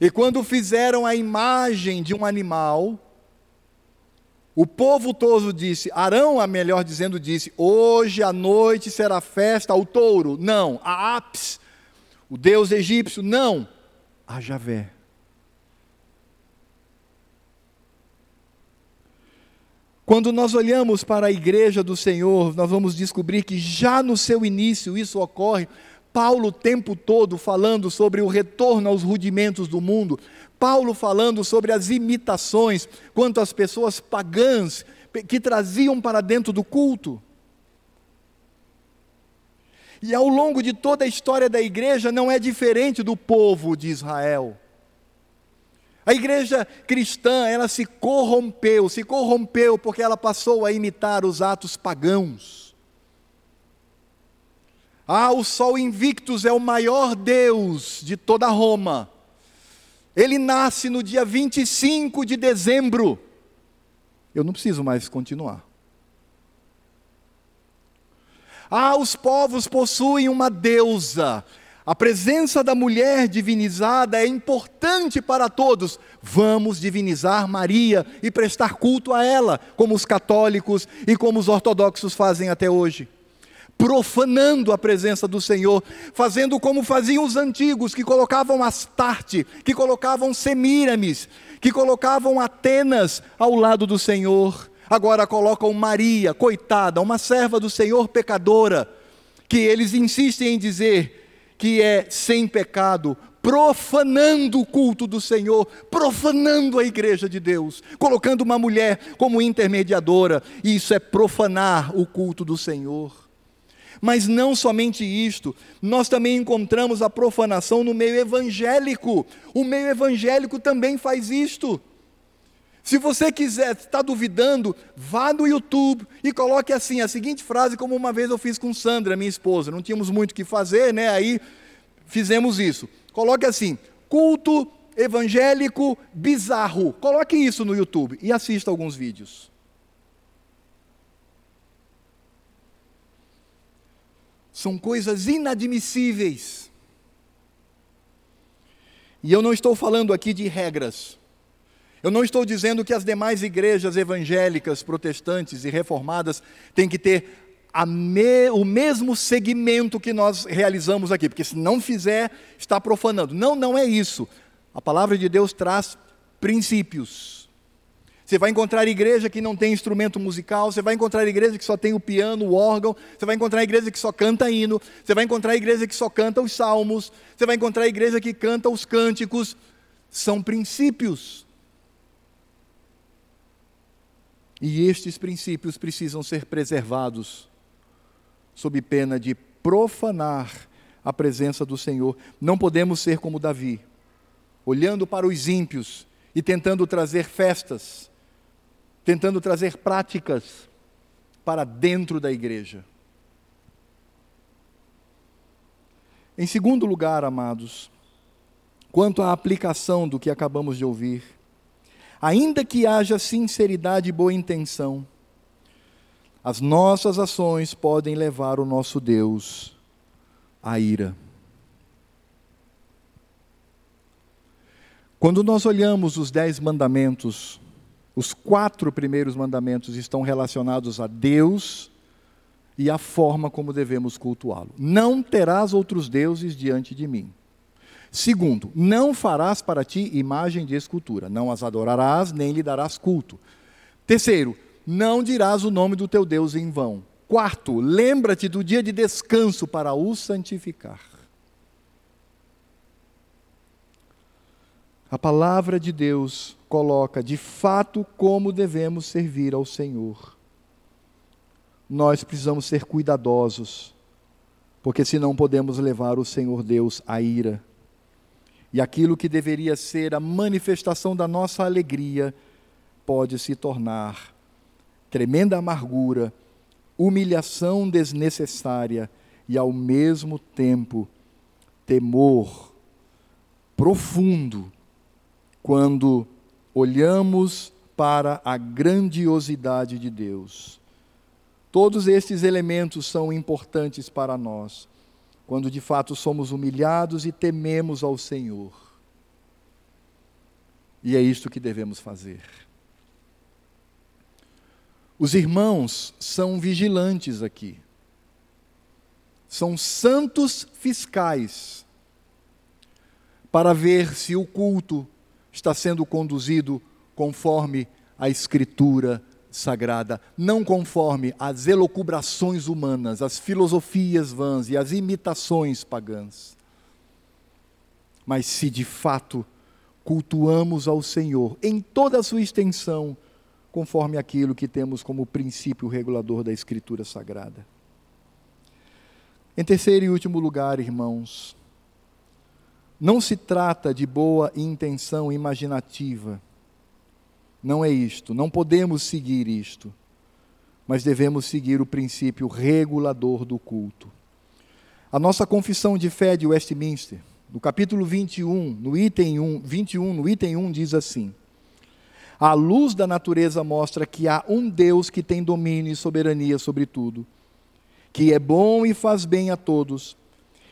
E quando fizeram a imagem de um animal, o povo todo disse, Arão, a melhor dizendo, disse: Hoje à noite será festa ao touro. Não, a Apis, o deus egípcio. Não, a Javé. Quando nós olhamos para a igreja do Senhor, nós vamos descobrir que já no seu início isso ocorre. Paulo o tempo todo falando sobre o retorno aos rudimentos do mundo, Paulo falando sobre as imitações quanto às pessoas pagãs que traziam para dentro do culto. E ao longo de toda a história da igreja não é diferente do povo de Israel. A igreja cristã, ela se corrompeu, se corrompeu porque ela passou a imitar os atos pagãos. Ah, o Sol Invictus é o maior deus de toda Roma. Ele nasce no dia 25 de dezembro. Eu não preciso mais continuar. Ah, os povos possuem uma deusa. A presença da mulher divinizada é importante para todos. Vamos divinizar Maria e prestar culto a ela, como os católicos e como os ortodoxos fazem até hoje. Profanando a presença do Senhor, fazendo como faziam os antigos, que colocavam Astarte, que colocavam Semíramis, que colocavam Atenas ao lado do Senhor. Agora colocam Maria, coitada, uma serva do Senhor pecadora, que eles insistem em dizer que é sem pecado, profanando o culto do Senhor, profanando a igreja de Deus, colocando uma mulher como intermediadora, isso é profanar o culto do Senhor. Mas não somente isto, nós também encontramos a profanação no meio evangélico. O meio evangélico também faz isto. Se você quiser, está duvidando, vá no YouTube e coloque assim a seguinte frase, como uma vez eu fiz com Sandra, minha esposa. Não tínhamos muito o que fazer, né? Aí fizemos isso. Coloque assim: culto evangélico bizarro. Coloque isso no YouTube e assista alguns vídeos. São coisas inadmissíveis. E eu não estou falando aqui de regras. Eu não estou dizendo que as demais igrejas evangélicas, protestantes e reformadas têm que ter me, o mesmo segmento que nós realizamos aqui, porque se não fizer, está profanando. Não, não é isso. A palavra de Deus traz princípios. Você vai encontrar igreja que não tem instrumento musical, você vai encontrar igreja que só tem o piano, o órgão, você vai encontrar igreja que só canta hino, você vai encontrar igreja que só canta os salmos, você vai encontrar igreja que canta os cânticos. São princípios. E estes princípios precisam ser preservados, sob pena de profanar a presença do Senhor. Não podemos ser como Davi, olhando para os ímpios e tentando trazer festas, tentando trazer práticas para dentro da igreja. Em segundo lugar, amados, quanto à aplicação do que acabamos de ouvir, ainda que haja sinceridade e boa intenção, as nossas ações podem levar o nosso Deus à ira. Quando nós olhamos os dez mandamentos, os quatro primeiros mandamentos estão relacionados a Deus e a forma como devemos cultuá-lo. Não terás outros deuses diante de mim. Segundo, não farás para ti imagem de escultura, não as adorarás, nem lhe darás culto. Terceiro, não dirás o nome do teu Deus em vão. Quarto, lembra-te do dia de descanso para o santificar. A palavra de Deus coloca de fato como devemos servir ao Senhor. Nós precisamos ser cuidadosos, porque senão podemos levar o Senhor Deus à ira e aquilo que deveria ser a manifestação da nossa alegria pode se tornar tremenda amargura, humilhação desnecessária e, ao mesmo tempo, temor profundo quando olhamos para a grandiosidade de Deus. Todos estes elementos são importantes para nós quando de fato somos humilhados e tememos ao Senhor. E é isto que devemos fazer. Os irmãos são vigilantes aqui. São santos fiscais para ver se o culto está sendo conduzido conforme a Escritura sagrada, não conforme as elocubrações humanas, as filosofias vãs e as imitações pagãs. Mas se de fato cultuamos ao Senhor em toda a sua extensão, conforme aquilo que temos como princípio regulador da Escritura Sagrada. Em terceiro e último lugar, irmãos, não se trata de boa intenção imaginativa. Não é isto, não podemos seguir isto, mas devemos seguir o princípio regulador do culto. A nossa confissão de fé de Westminster, no capítulo 21, no item 1, 21, no item 1 diz assim: A luz da natureza mostra que há um Deus que tem domínio e soberania sobre tudo, que é bom e faz bem a todos,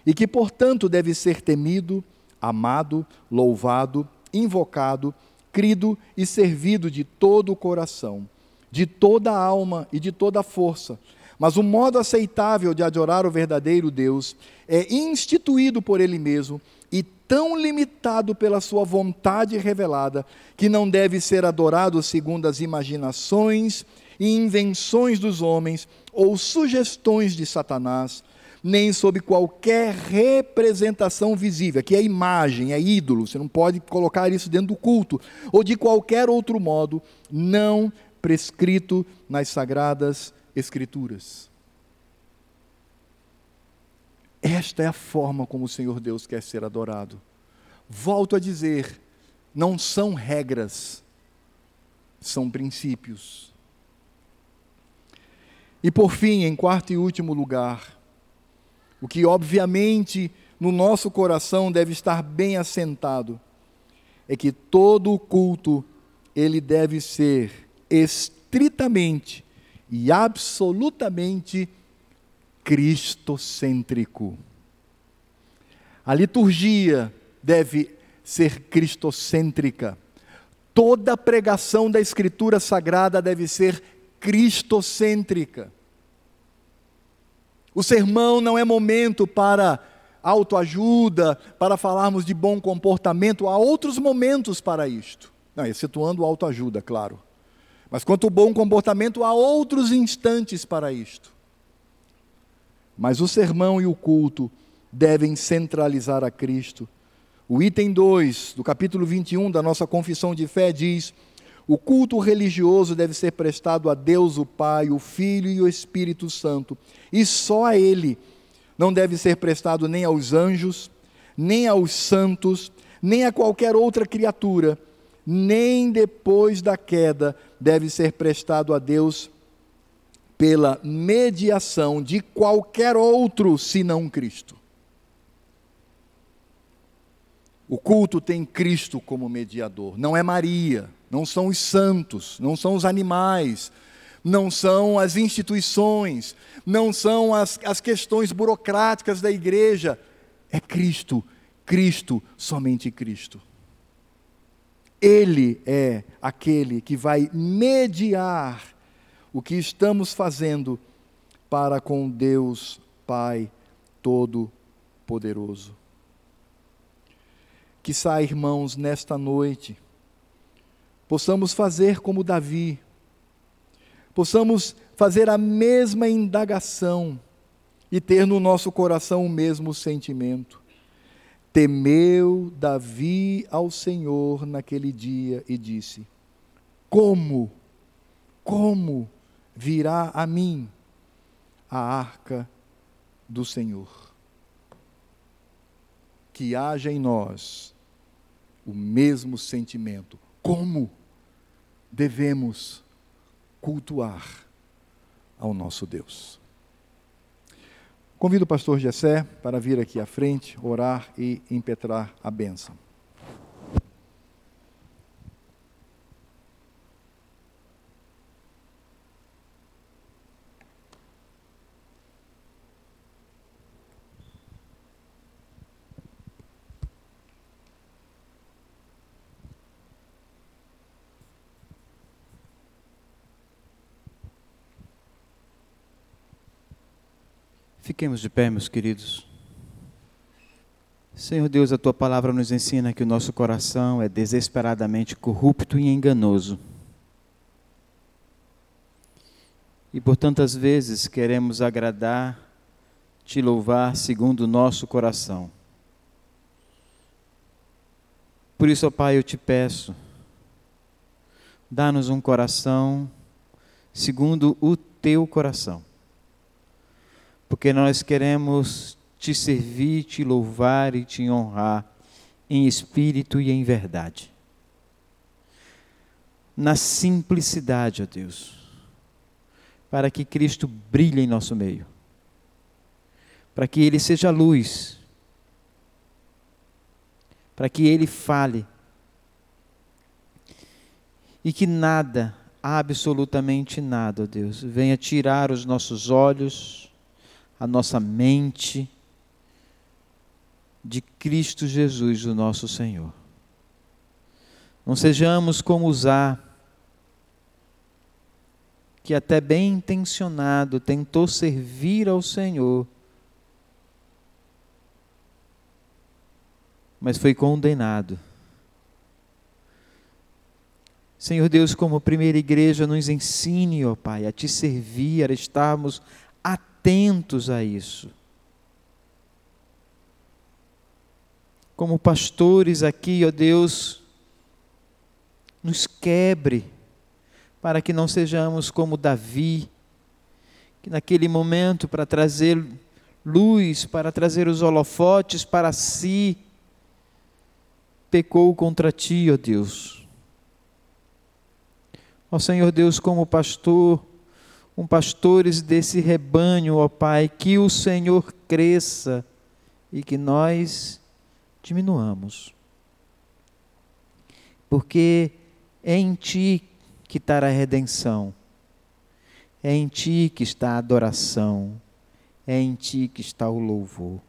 e que, portanto, deve ser temido, amado, louvado, invocado crido e servido de todo o coração, de toda a alma e de toda a força. Mas o modo aceitável de adorar o verdadeiro Deus é instituído por Ele mesmo e tão limitado pela Sua vontade revelada que não deve ser adorado segundo as imaginações e invenções dos homens ou sugestões de Satanás, nem sob qualquer representação visível, que é imagem, é ídolo, você não pode colocar isso dentro do culto, ou de qualquer outro modo, não prescrito nas sagradas Escrituras. Esta é a forma como o Senhor Deus quer ser adorado. Volto a dizer, não são regras, são princípios. E por fim, em quarto e último lugar, o que obviamente no nosso coração deve estar bem assentado é que todo o culto ele deve ser estritamente e absolutamente cristocêntrico. A liturgia deve ser cristocêntrica. Toda pregação da Escritura Sagrada deve ser cristocêntrica. O sermão não é momento para autoajuda, para falarmos de bom comportamento, há outros momentos para isto. Não, excetuando autoajuda, claro. Mas quanto ao bom comportamento, há outros instantes para isto. Mas o sermão e o culto devem centralizar a Cristo. O item 2 do capítulo 21 da nossa confissão de fé diz: o culto religioso deve ser prestado a Deus, o Pai, o Filho e o Espírito Santo, e só a Ele. Não deve ser prestado nem aos anjos, nem aos santos, nem a qualquer outra criatura, nem depois da queda deve ser prestado a Deus pela mediação de qualquer outro senão Cristo. O culto tem Cristo como mediador, não é Maria não são os santos, não são os animais, não são as instituições, não são as, as questões burocráticas da igreja. É Cristo, Cristo, somente Cristo. Ele é aquele que vai mediar o que estamos fazendo para com Deus Pai Todo-Poderoso. Que sai, irmãos, nesta noite possamos fazer como Davi, possamos fazer a mesma indagação e ter no nosso coração o mesmo sentimento. Temeu Davi ao Senhor naquele dia e disse: Como, como virá a mim a arca do Senhor? Que haja em nós o mesmo sentimento. Como? devemos cultuar ao nosso Deus. Convido o pastor Gessé para vir aqui à frente, orar e impetrar a bênção. Fiquemos de pé, meus queridos. Senhor Deus, a tua palavra nos ensina que o nosso coração é desesperadamente corrupto e enganoso. E por tantas vezes queremos agradar, te louvar segundo o nosso coração. Por isso, ó Pai, eu te peço, dá-nos um coração segundo o teu coração. Porque nós queremos te servir, te louvar e te honrar em espírito e em verdade. Na simplicidade, ó Deus, para que Cristo brilhe em nosso meio, para que Ele seja luz, para que Ele fale e que nada, absolutamente nada, ó Deus, venha tirar os nossos olhos, a nossa mente, de Cristo Jesus, o nosso Senhor. Não sejamos como usar, que até bem intencionado tentou servir ao Senhor, mas foi condenado. Senhor Deus, como primeira igreja, nos ensine, ó Pai, a te servir, a estarmos atentos a isso como pastores aqui, ó Deus, nos quebre, para que não sejamos como Davi, que naquele momento, para trazer luz, para trazer os holofotes para si, pecou contra ti, ó Deus. Ó Senhor Deus, como pastor, um pastores desse rebanho, ó Pai, que o Senhor cresça e que nós diminuamos. Porque é em Ti que está a redenção, é em Ti que está a adoração, é em Ti que está o louvor.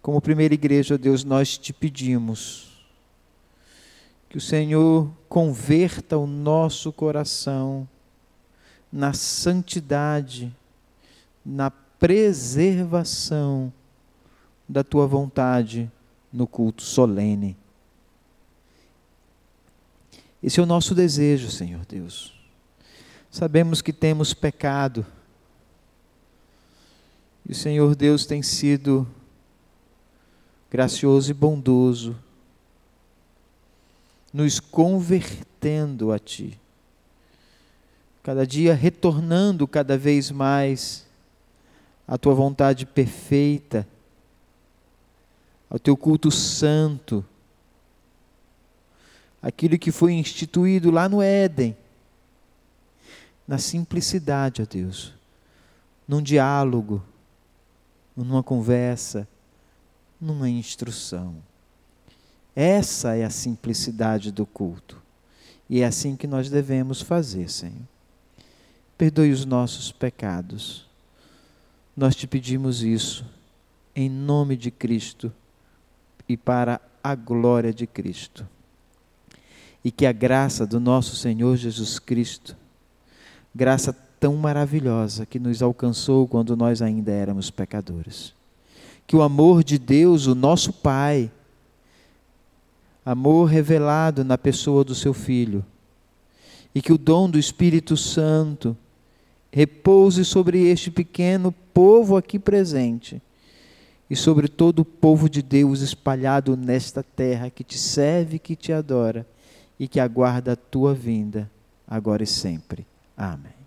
Como primeira igreja, ó Deus, nós te pedimos que o Senhor converta o nosso coração na santidade, na preservação da tua vontade no culto solene. Esse é o nosso desejo, Senhor Deus. Sabemos que temos pecado. E o Senhor Deus tem sido gracioso e bondoso, nos convertendo a Ti. Cada dia retornando cada vez mais à Tua vontade perfeita ao teu culto santo, aquilo que foi instituído lá no Éden, na simplicidade, ó Deus, num diálogo, numa conversa, numa instrução. Essa é a simplicidade do culto. E é assim que nós devemos fazer, Senhor. Perdoe os nossos pecados. Nós te pedimos isso, em nome de Cristo e para a glória de Cristo. E que a graça do nosso Senhor Jesus Cristo, graça tão maravilhosa que nos alcançou quando nós ainda éramos pecadores, que o amor de Deus, o nosso Pai, amor revelado na pessoa do seu Filho, e que o dom do Espírito Santo repouse sobre este pequeno povo aqui presente e sobre todo o povo de Deus espalhado nesta terra que te serve, que te adora e que aguarda a tua vinda, agora e sempre. Amém.